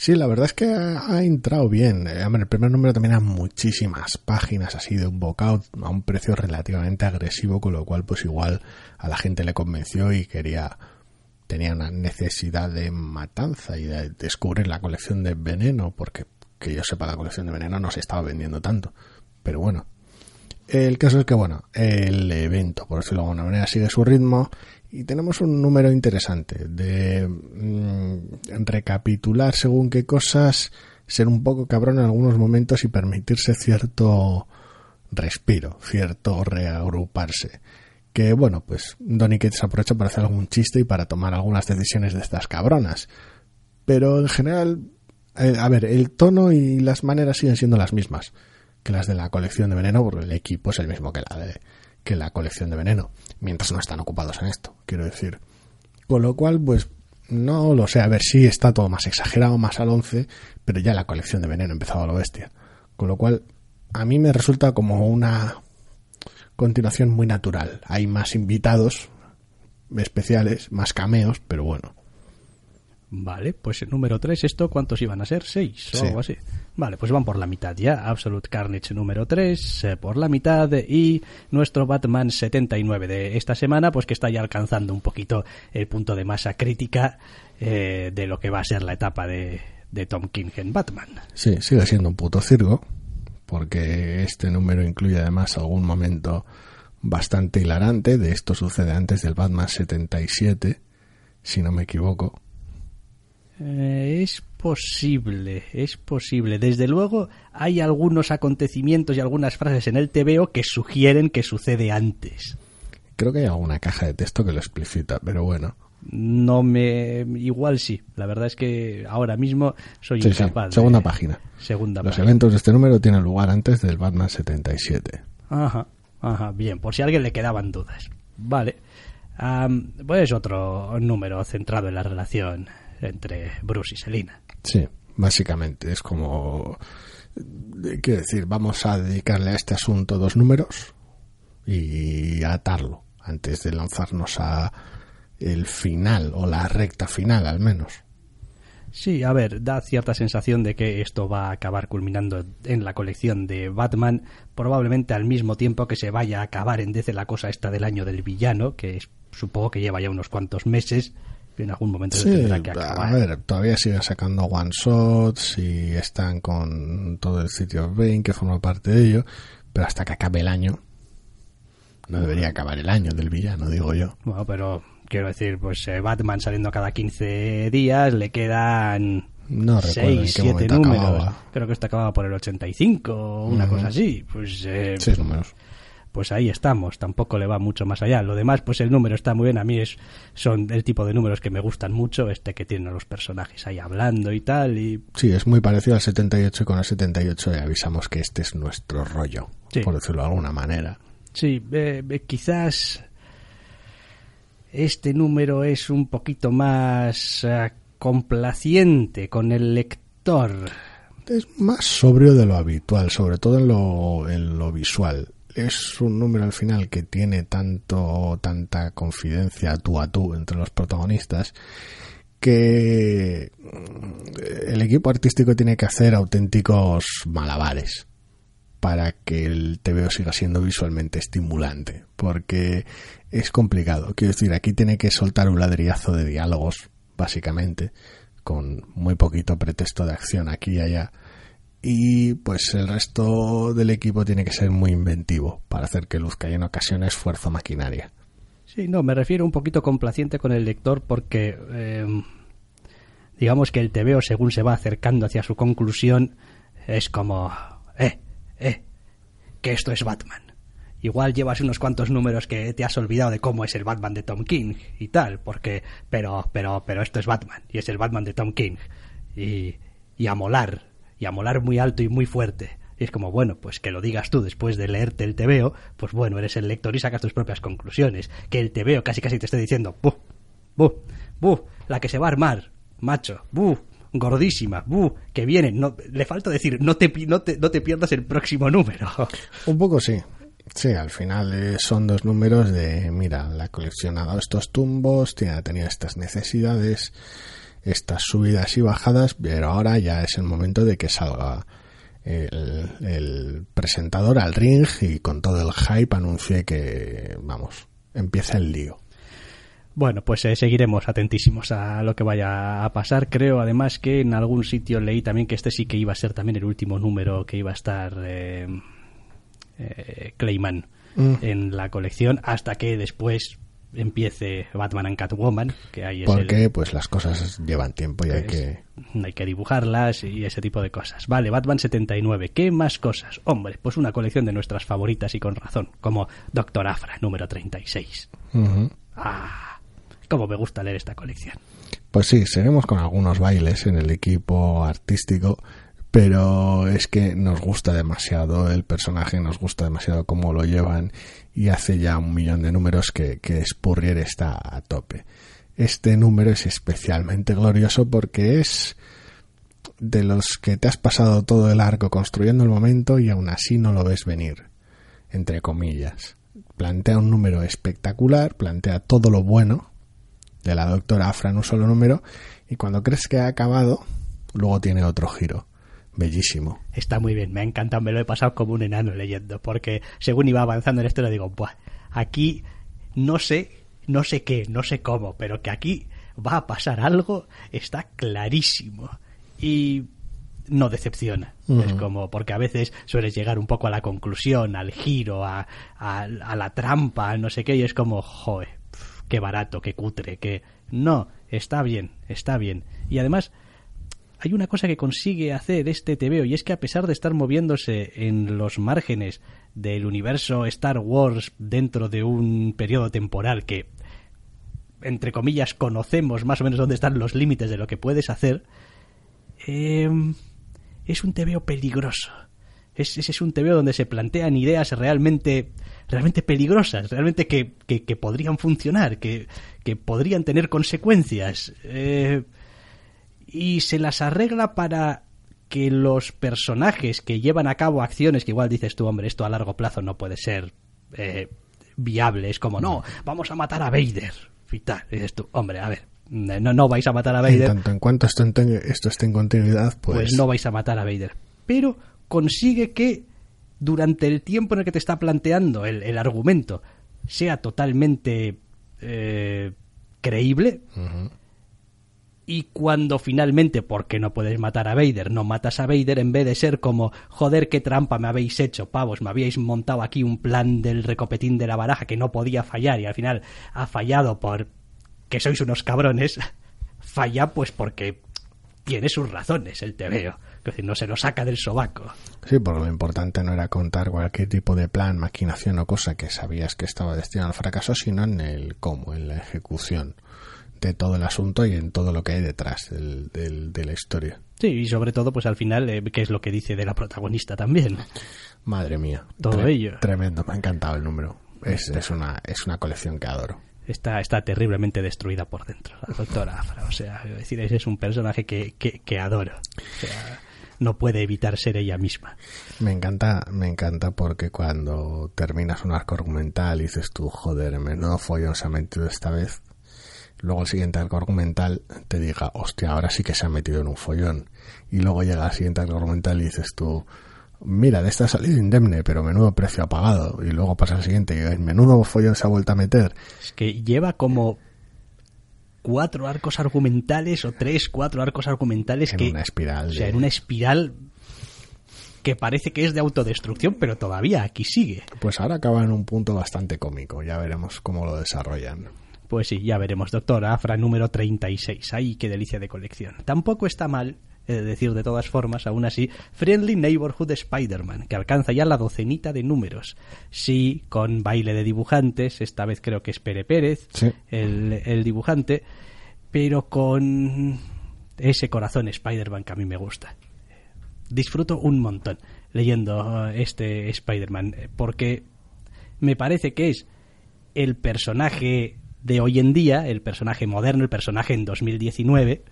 Sí, la verdad es que ha, entrado bien. Eh, el primer número también a muchísimas páginas así de un bocado a un precio relativamente agresivo, con lo cual pues igual a la gente le convenció y quería tenía una necesidad de matanza y de descubrir la colección de veneno porque que yo sepa la colección de veneno no se estaba vendiendo tanto. Pero bueno, el caso es que, bueno, el evento, por decirlo de alguna manera, sigue su ritmo y tenemos un número interesante de mm, recapitular según qué cosas, ser un poco cabrón en algunos momentos y permitirse cierto respiro, cierto reagruparse. Que bueno, pues Donny Cates aprovecha para hacer algún chiste y para tomar algunas decisiones de estas cabronas. Pero en general, eh, a ver, el tono y las maneras siguen siendo las mismas que las de la colección de veneno, porque el equipo es el mismo que la de que la colección de veneno, mientras no están ocupados en esto, quiero decir. Con lo cual, pues no lo sé, a ver si está todo más exagerado, más al 11, pero ya la colección de veneno ha empezado a lo bestia. Con lo cual, a mí me resulta como una continuación muy natural. Hay más invitados especiales, más cameos, pero bueno. Vale, pues el número 3, ¿esto cuántos iban a ser? ¿Seis o algo así? Vale, pues van por la mitad ya. Absolute Carnage número 3 eh, por la mitad y nuestro Batman 79 de esta semana, pues que está ya alcanzando un poquito el punto de masa crítica eh, de lo que va a ser la etapa de, de Tom King en Batman. Sí, sigue siendo un puto circo, porque este número incluye además algún momento bastante hilarante. De esto sucede antes del Batman 77, si no me equivoco eh, es posible, es posible. Desde luego hay algunos acontecimientos y algunas frases en el TVO que sugieren que sucede antes. Creo que hay alguna caja de texto que lo explicita, pero bueno. No me. Igual sí. La verdad es que ahora mismo soy incapaz. Segunda página. Segunda Los eventos de este número tienen lugar antes del Batman 77. Ajá, ajá. Bien, por si a alguien le quedaban dudas. Vale. pues otro número centrado en la relación entre Bruce y Selina. Sí, básicamente es como quiero decir, vamos a dedicarle a este asunto dos números y atarlo antes de lanzarnos a el final o la recta final al menos. Sí, a ver, da cierta sensación de que esto va a acabar culminando en la colección de Batman, probablemente al mismo tiempo que se vaya a acabar en DC la cosa esta del año del villano, que supongo que lleva ya unos cuantos meses, en algún momento tendrá que acabar. A ver, todavía siguen sacando one shots y están con todo el sitio Bane que forma parte de ello, pero hasta que acabe el año no debería acabar el año del villano, digo yo. Bueno, pero quiero decir, pues eh, Batman saliendo cada 15 días, le quedan no 6, 7 números. Creo que esto acababa por el 85 o una cosa así. Pues, eh, números pues ahí estamos, tampoco le va mucho más allá. Lo demás, pues el número está muy bien, a mí es, son el tipo de números que me gustan mucho, este que tienen los personajes ahí hablando y tal. Y... Sí, es muy parecido al 78 y con el 78 le avisamos que este es nuestro rollo, por decirlo de alguna manera. Sí, eh, eh, quizás este número es un poquito más eh, complaciente con el lector. Es más sobrio de lo habitual, sobre todo en lo, en lo visual es un número al final que tiene tanto tanta confidencia tú a tú entre los protagonistas que mm, el equipo artístico tiene que hacer auténticos malabares para que el TVO siga siendo visualmente estimulante, porque es complicado. Quiero decir, aquí tiene que soltar un ladrillazo de diálogos, básicamente, con muy poquito pretexto de acción aquí y allá, y pues el resto del equipo tiene que ser muy inventivo para hacer que luzca y en ocasiones esfuerzo maquinaria. Sí, no, me refiero un poquito complaciente con el lector porque em, digamos que el TVO según se va acercando hacia su conclusión es como, eh, eh, que esto es Batman. Igual llevas unos cuantos números que te has olvidado de cómo es el Batman de Tom King y tal, porque, pero, pero, pero esto es Batman y es el Batman de Tom King y, y a molar y a molar muy alto y muy fuerte. Y es como, bueno, pues que lo digas tú después de leerte el TVO, pues bueno, eres el lector y sacas tus propias conclusiones. Que el TVO casi casi te esté diciendo, buh, buh, buh, la que se va a armar, macho, buh, gordísima, buh, que viene. No, le falta decir, no te, no, te, no te pierdas el próximo número. Un poco sí. Sí, al final eh, son dos números de, mira, la ha dado estos tumbos, ha tenido estas necesidades, estas subidas y bajadas, pero ahora ya es el momento de que salga el, presentador al ring y con todo el hype anuncie que, vamos, empieza el lío. Bueno, pues eh, seguiremos atentísimos a lo que vaya a pasar. Creo además que en algún sitio leí también que este sí que iba a ser también el último número que iba a estar eh, eh, Clayman Mm. en la colección hasta que después empiece Batman and Catwoman, que ahí es Porque el- pues las cosas llevan tiempo y hay pues, que... hay que dibujarlas y ese tipo de cosas. Vale, Batman 79. ¿Qué más cosas? Hombre, pues una colección de nuestras favoritas y con razón, como Doctor Afra, número 36. Ujú. Ah, cómo me gusta leer esta colección. Pues sí, seguimos con algunos bailes en el equipo artístico, pero es que nos gusta demasiado el personaje, nos gusta demasiado cómo lo llevan y hace ya un millón de números que, que Spurrier está a tope. Este número es especialmente glorioso porque es de los que te has pasado todo el arco construyendo el momento y aún así no lo ves venir, entre comillas. Plantea un número espectacular, plantea todo lo bueno de la doctora Afra en un solo número y cuando crees que ha acabado, luego tiene otro giro. Bellísimo. Está muy bien, me ha encantado, me lo he pasado como un enano leyendo, porque según iba avanzando en esto le digo, Buah, aquí no sé, no sé qué, no sé cómo, pero que aquí va a pasar algo, está clarísimo. Y no decepciona. Es como, porque a veces sueles llegar un poco a la conclusión, al giro, a, a- a la trampa, no sé qué, y es como, joder, qué barato, qué cutre, que... No, está bien, está bien. Y además, hay una cosa que consigue hacer este TVO y es que a pesar de estar moviéndose en los márgenes del universo Star Wars dentro de un periodo temporal que entre comillas conocemos más o menos dónde están los límites de lo que puedes hacer eh, es un TVO peligroso. Es, es, un TVO donde se plantean ideas realmente realmente peligrosas realmente que, que, que podrían funcionar que, que podrían tener consecuencias. Eh, y se las arregla para que los personajes que llevan a cabo acciones que igual dices tú, hombre, esto a largo plazo no puede ser eh, viable. Es como, no, vamos a matar a Vader. Y tal. Y dices tú, hombre, a ver, no, no vais a matar a En Vader, tanto en cuanto esto, esto esté en continuidad, pues, pues no vais a matar a Vader. Pero consigue que durante el tiempo en el que te está planteando el, el argumento sea totalmente eh, creíble. Y cuando finalmente, porque no puedes matar a Vader, no matas a Vader, en vez de ser como, joder, qué trampa me habéis hecho, pavos, me habíais montado aquí un plan del recopetín de la baraja que no podía fallar y al final ha fallado por que sois unos cabrones, falla pues porque tiene sus razones el TVO, es decir, no se lo saca del sobaco. Sí, porque lo importante no era contar cualquier tipo de plan, maquinación o cosa que sabías que estaba destinado al fracaso, sino en el cómo, en la ejecución de todo el asunto y en todo lo que hay detrás del- del- de la historia. Sí, y sobre todo, pues al final, eh, que es lo que dice de la protagonista también. Madre mía. Todo ello. Tremendo, me ha encantado el número. Es, es, una, es una colección que adoro. está, está terriblemente destruida por dentro, la doctora Afra. O sea, es decir, ese es un personaje que, que, que adoro. O sea, no puede evitar ser ella misma. Me encanta, me encanta porque cuando terminas un arco argumental y dices tú, joder, menudo follón se ha metido esta vez, luego el siguiente arco argumental te diga, hostia, ahora sí que se ha metido en un follón. Y luego llega el siguiente arco argumental y dices tú, mira, de esta ha salido indemne, pero menudo precio ha pagado. Y luego pasa el siguiente y menudo follón se ha vuelto a meter. Es que lleva como cuatro arcos argumentales o tres, cuatro arcos argumentales En que... una espiral O sea, en una espiral que parece que es de autodestrucción, pero todavía aquí sigue. Pues ahora acaba en un punto bastante cómico, ya veremos cómo lo desarrollan. Pues sí, ya veremos, doctora Afra número 36. ¡Ay, qué delicia de colección! Tampoco está mal, he de decir de todas formas, aún así, Friendly Neighborhood Spider-Man, que alcanza ya la docenita de números. Sí, con baile de dibujantes, esta vez creo que es Pere Pérez, Sí. el, el dibujante, pero con ese corazón Spider-Man que a mí me gusta. Disfruto un montón leyendo eh, este Spider-Man, eh, porque me parece que es el personaje de hoy en día, el personaje moderno, el personaje en 2019,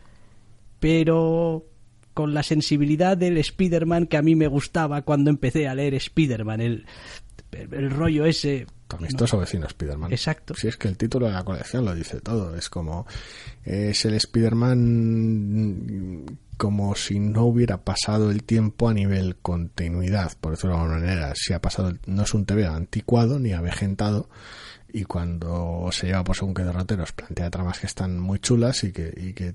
pero con la sensibilidad del Spider-Man que a mí me gustaba cuando empecé a leer Spider-Man, el, el, el rollo ese... Amistoso vecino Spider-Man. Exacto. Si es que el título de la colección lo dice todo. Es como. Es el Spider-Man como si no hubiera pasado el tiempo a nivel continuidad, por decirlo de alguna manera. Si ha pasado, no es un TV anticuado ni avejentado, y cuando se lleva por según qué derroteros plantea tramas que están muy chulas y que, y que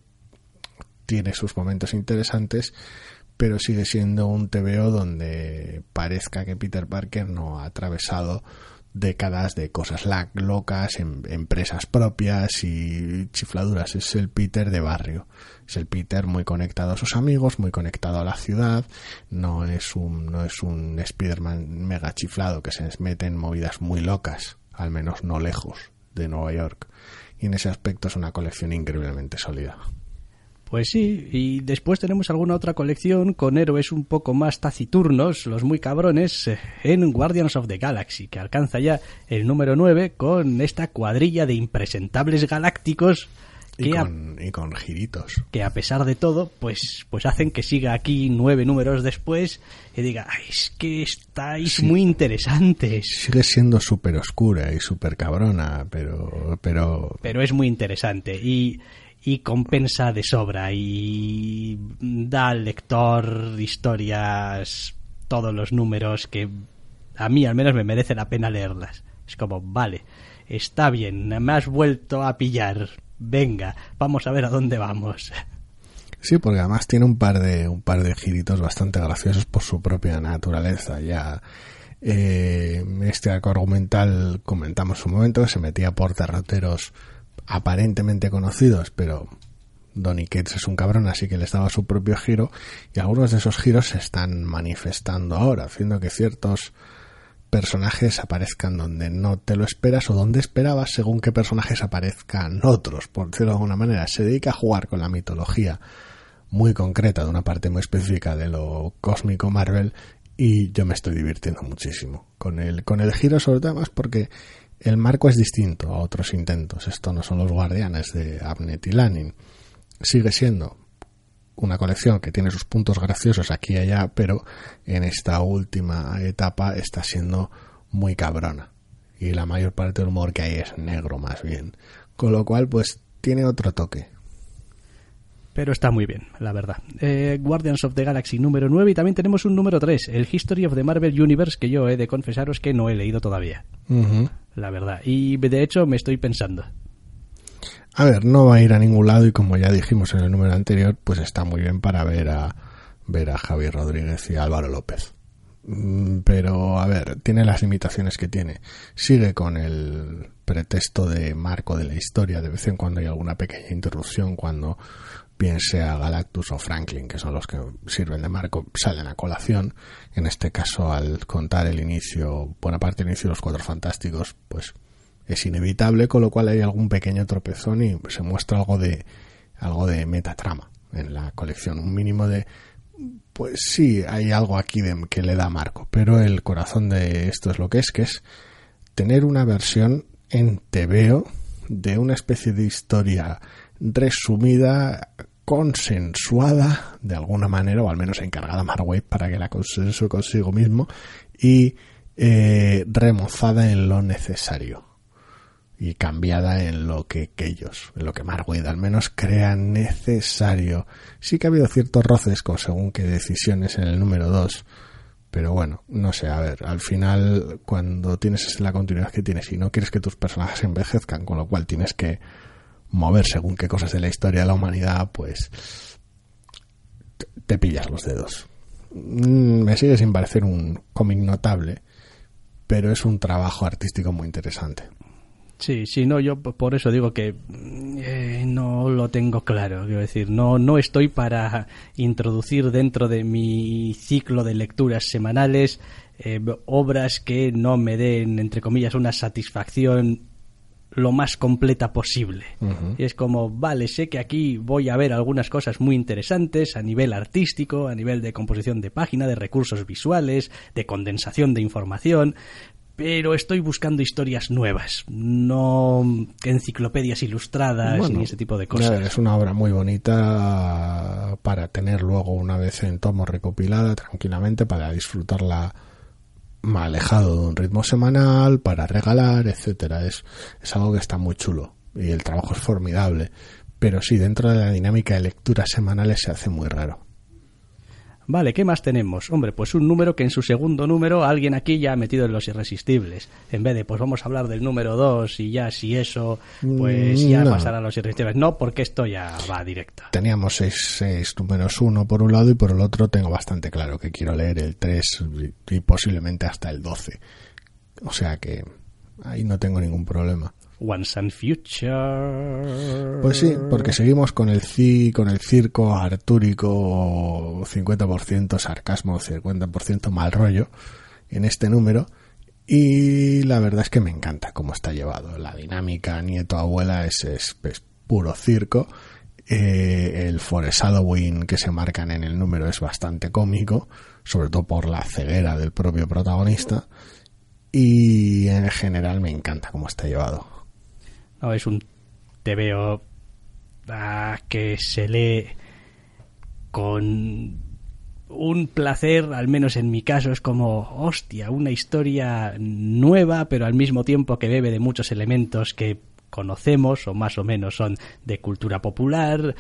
tiene sus momentos interesantes, pero sigue siendo un TVO donde parezca que Peter Parker no ha atravesado décadas de cosas locas, em, empresas propias y chifladuras. Es el Peter de barrio. Es el Peter muy conectado a sus amigos, muy conectado a la ciudad. No es un, no es un Spider-Man mega chiflado que se mete en movidas muy locas, al menos no lejos de Nueva York. Y en ese aspecto es una colección increíblemente sólida. Pues sí, y después tenemos alguna otra colección con héroes un poco más taciturnos, los muy cabrones, eh, en Guardians of the Galaxy, que alcanza ya el número 9 con esta cuadrilla de impresentables galácticos y, con, y con giritos. Que a pesar de todo, pues, pues hacen que siga aquí nueve números después y diga, es que estáis muy interesantes. Sigue siendo súper oscura y súper cabrona, pero, pero... Pero es muy interesante y y compensa de sobra y da al lector historias, todos los números que a mí al menos me merece la pena leerlas. Es como, vale, está bien, me has vuelto a pillar, venga, vamos a ver a dónde vamos. Sí, porque además tiene un par de un par de giritos bastante graciosos por su propia naturaleza. Ya eh, este arco argumental comentamos un momento que se metía por terrateros aparentemente conocidos, pero Donny Cates es un cabrón, así que les daba su propio giro, y algunos de esos giros se están manifestando ahora, haciendo que ciertos personajes aparezcan donde no te lo esperas o donde esperabas según qué personajes aparezcan otros, por decirlo de alguna manera. Se dedica a jugar con la mitología muy concreta de una parte muy específica de lo cósmico Marvel y yo me estoy divirtiendo muchísimo con el, con el giro sobre todo porque el marco es distinto a otros intentos. Esto no son los guardianes de Abnet y Lanin. Sigue siendo una colección que tiene sus puntos graciosos aquí y allá, pero en esta última etapa está siendo muy cabrona. Y la mayor parte del humor que hay es negro más bien. Con lo cual, pues tiene otro toque. Pero está muy bien, la verdad. Eh, Guardians of the Galaxy número 9 y también tenemos un número 3, el History of the Marvel Universe, que yo he de confesaros que no he leído todavía. La verdad. Y de hecho me estoy pensando. A ver, no va a ir a ningún lado y como ya dijimos en el número anterior, pues está muy bien para ver a, ver a Javier Rodríguez y Álvaro López. Mm, pero, a ver, tiene las limitaciones que tiene. Sigue con el pretexto de marco de la historia. De vez en cuando hay alguna pequeña interrupción cuando bien sea Galactus o Franklin, que son los que sirven de marco, salen a colación. En este caso, al contar el inicio, buena parte del inicio de los Cuatro Fantásticos, pues es inevitable, con lo cual hay algún pequeño tropezón y se muestra algo de algo de metatrama en la colección, un mínimo de pues sí, hay algo aquí de, que le da marco, pero el corazón de esto es lo que es, que es tener una versión en TVO de una especie de historia resumida, consensuada de alguna manera, o al menos encargada a Mark para que la consensue consigo mismo, y eh, remozada en lo necesario y cambiada en lo que, ellos, en lo que Mark al menos crean necesario. Sí que ha habido ciertos roces con según qué decisiones en el número 2, pero bueno, no sé, a ver, al final cuando tienes la continuidad que tienes y no quieres que tus personajes envejezcan, con lo cual tienes que mover según qué cosas de la historia de la humanidad, pues te pillas los dedos. Mm, me sigue sin parecer un cómic notable, pero es un trabajo artístico muy interesante. Sí, sí, no, yo por eso digo que eh, no lo tengo claro. Quiero decir, no, no estoy para introducir dentro de mi ciclo de lecturas semanales eh, obras que no me den, entre comillas, una satisfacción lo más completa posible. Y es como, vale, sé que aquí voy a ver algunas cosas muy interesantes a nivel artístico, a nivel de composición de página, de recursos visuales, de condensación de información, pero estoy buscando historias nuevas, no enciclopedias ilustradas ni ese tipo de cosas. Es una obra muy bonita para tener luego una vez en tomo recopilada tranquilamente para disfrutarla alejado de un ritmo semanal para regalar, etcétera. Es, es algo que está muy chulo y el trabajo es formidable. Pero sí, dentro de la dinámica de lecturas semanales se hace muy raro. Vale, ¿qué más tenemos? Hombre, pues un número que en su segundo número alguien aquí ya ha metido en los irresistibles. En vez de, pues vamos a hablar del número 2 y ya si eso, pues Mm, ya no. pasará a los irresistibles. No, porque esto ya va directo. Teníamos seis, seis números, uno por un lado y por el otro tengo bastante claro que quiero leer el 3 y, y posiblemente hasta el 12. O sea que ahí no tengo ningún problema. Once and Future. Pues sí, porque seguimos con el ci, con el circo artúrico 50% sarcasmo, 50% mal rollo en este número y la verdad es que me encanta cómo está llevado. La dinámica nieto-abuela es, es, puro circo. Eh, el Forest Halloween que se marcan en el número es bastante cómico, sobre todo por la ceguera del propio protagonista. Y en general me encanta cómo está llevado. No, es un TVO ah, que se lee con un placer, al menos en mi caso, es como, hostia, una historia nueva, pero al mismo tiempo que bebe de muchos elementos que conocemos o más o menos son de cultura popular,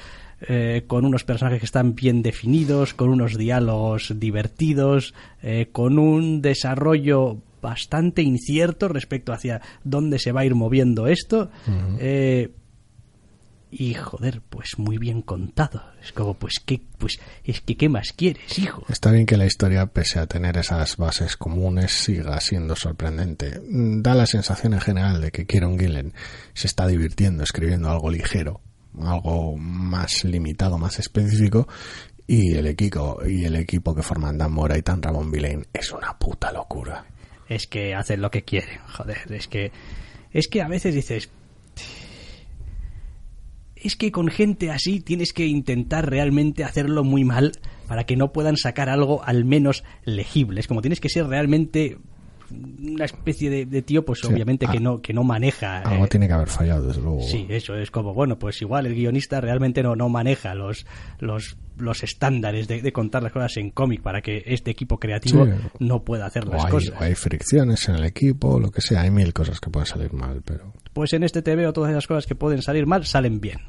eh, con unos personajes que están bien definidos, con unos diálogos divertidos, eh, con un desarrollo bastante incierto respecto hacia dónde se va a ir moviendo esto. Eh, y joder, pues muy bien contado. Es como, pues qué, pues es que qué más quieres, hijo. Está bien que la historia, pese a tener esas bases comunes, siga siendo sorprendente. Mm, Da la sensación en general de que Kieron Gillen se está divirtiendo escribiendo algo ligero, algo más limitado, más específico, y el equipo, y el equipo que forman Dan Mora y Tan Ramón Villain es una puta locura. Es que hacen lo que quieren, joder, es que es que a veces dices es que con gente así tienes que intentar realmente hacerlo muy mal para que no puedan sacar algo al menos legible. Es como tienes que ser realmente una especie de, de tío, pues Sí, obviamente que ah, no que no maneja. Algo eh, tiene que haber fallado, desde luego. Sí, eso es como, bueno, pues igual el guionista realmente no, no maneja los, los, los estándares de, de contar las cosas en cómic para que este equipo creativo Sí. no pueda hacer O las hay, cosas. o hay fricciones en el equipo, lo que sea, hay mil cosas que pueden salir mal, pero Pues en este TVO todas esas cosas que pueden salir mal salen bien.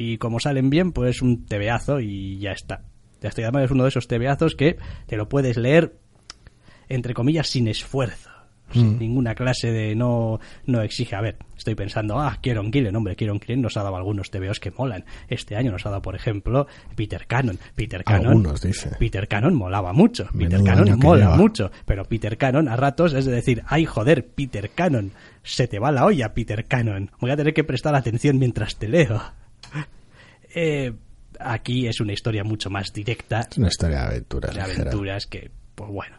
Y como salen bien, pues un TVazo y ya está. Ya está. Y además es uno de esos TVazos que te lo puedes leer, entre comillas, sin esfuerzo. Sin ninguna clase de no, no exige. A ver, estoy pensando, ah, Kieron Gillen, hombre, Kieron Gillen nos ha dado algunos TVOs que molan. Este año nos ha dado, por ejemplo, Peter Cannon. Peter Cannon. algunos, dice. Peter Cannon molaba mucho. Peter Cannon mola lleva. mucho. Pero Peter Cannon a ratos es de decir, ay joder, Peter Cannon, se te va la olla, Peter Cannon. Voy a tener que prestar atención mientras te leo. Eh, aquí es una historia mucho más directa es una historia de aventuras. de aventuras que, pues bueno,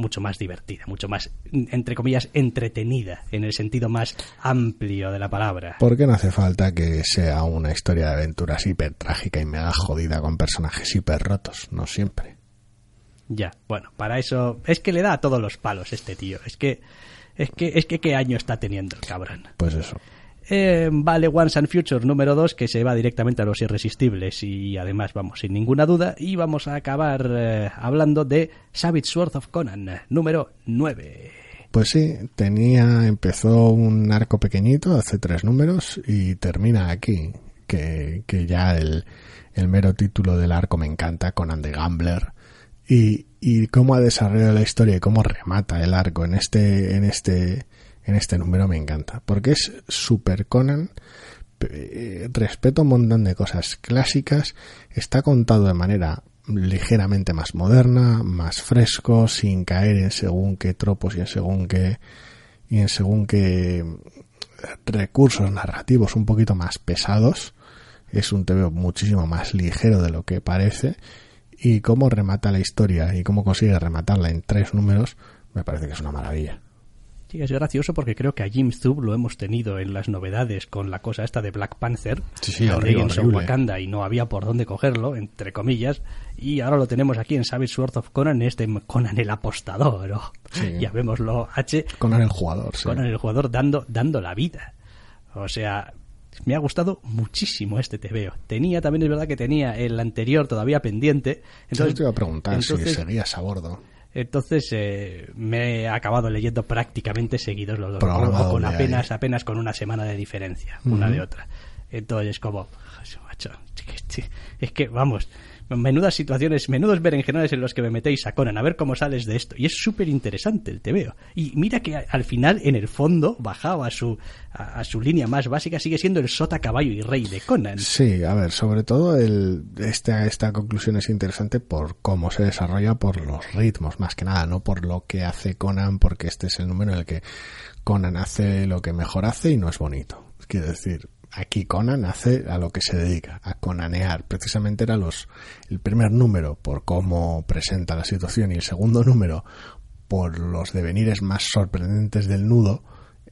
mucho más divertida, mucho más, entre comillas, entretenida, en el sentido más amplio de la palabra. Porque no hace falta que sea una historia de aventuras hiper trágica y mega jodida con personajes hiper rotos, no siempre. Ya, bueno, para eso es que le da a todos los palos este tío. Es que es que es que qué año está teniendo el cabrón. Pues eso. Eh, vale Once and Future número 2 que se va directamente a los irresistibles y además vamos sin ninguna duda y vamos a acabar eh, hablando de Savage Sword of Conan número 9. Pues sí, tenía, empezó un arco pequeñito hace tres números y termina aquí, que, que ya el, el mero título del arco me encanta, Conan the Gambler, y, y cómo ha desarrollado la historia y cómo remata el arco en este, en este, en este número me encanta, porque es Super Conan, eh, respeto un montón de cosas clásicas, está contado de manera ligeramente más moderna, más fresco, sin caer en según qué tropos y en según qué y en según qué recursos narrativos un poquito más pesados. Es un TVO muchísimo más ligero de lo que parece y cómo remata la historia y cómo consigue rematarla en tres números me parece que es una maravilla. Sí, es gracioso porque creo que a Jim Zub lo hemos tenido en las novedades con la cosa esta de Black Panther, Sí, sí, horrible. Wakanda y no había por dónde cogerlo, entre comillas, y ahora lo tenemos aquí en Savage Sword of Conan, este Conan el apostador, o Sí. llamémoslo H, Conan el jugador, sí. Conan el jugador dando, dando la vida. O sea, me ha gustado muchísimo este TVO. Tenía, también es verdad que tenía el anterior todavía pendiente. Entonces te iba a preguntar entonces- si seguías a bordo. Entonces eh, me he acabado leyendo prácticamente seguidos los dos, Programa o con apenas, apenas con una semana de diferencia, una de otra. Entonces, como, "Joder, macho, es que- es que vamos, menudas situaciones, menudos berenjenales en los que me metéis a Conan, a ver cómo sales de esto. Y es súper interesante el veo Y mira que al final, en el fondo, bajado a su, a, su línea más básica, sigue siendo el sota, caballo y rey de Conan. Sí, a ver, sobre todo esta, esta conclusión es interesante por cómo se desarrolla, por los ritmos, más que nada, no por lo que hace Conan, porque este es el número en el que Conan hace lo que mejor hace y no es bonito. Quiero decir, aquí Conan hace a lo que se dedica, a conanear. Precisamente era los, el primer número por cómo presenta la situación y el segundo número por los devenires más sorprendentes del nudo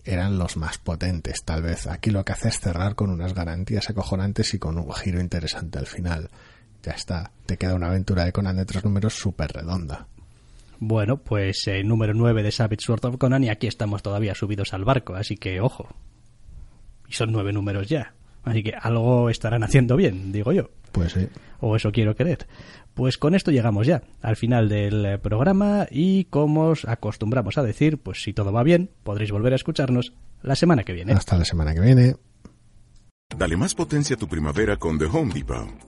eran los más potentes. Tal vez aquí lo que hace es cerrar con unas garantías acojonantes y con un giro interesante al final. Ya está, te queda una aventura de Conan de tres números súper redonda. Bueno, pues eh, número 9 de Savage Sword of Conan y aquí estamos todavía subidos al barco, así que ojo, y son nueve números ya. Así que algo estarán haciendo bien, digo yo. Pues sí. O eso quiero creer. Pues con esto llegamos ya al final del eh, programa y como os acostumbramos a decir, pues si todo va bien, podréis volver a escucharnos la semana que viene. Hasta la semana que viene. Dale más potencia a tu primavera con The Home Depot.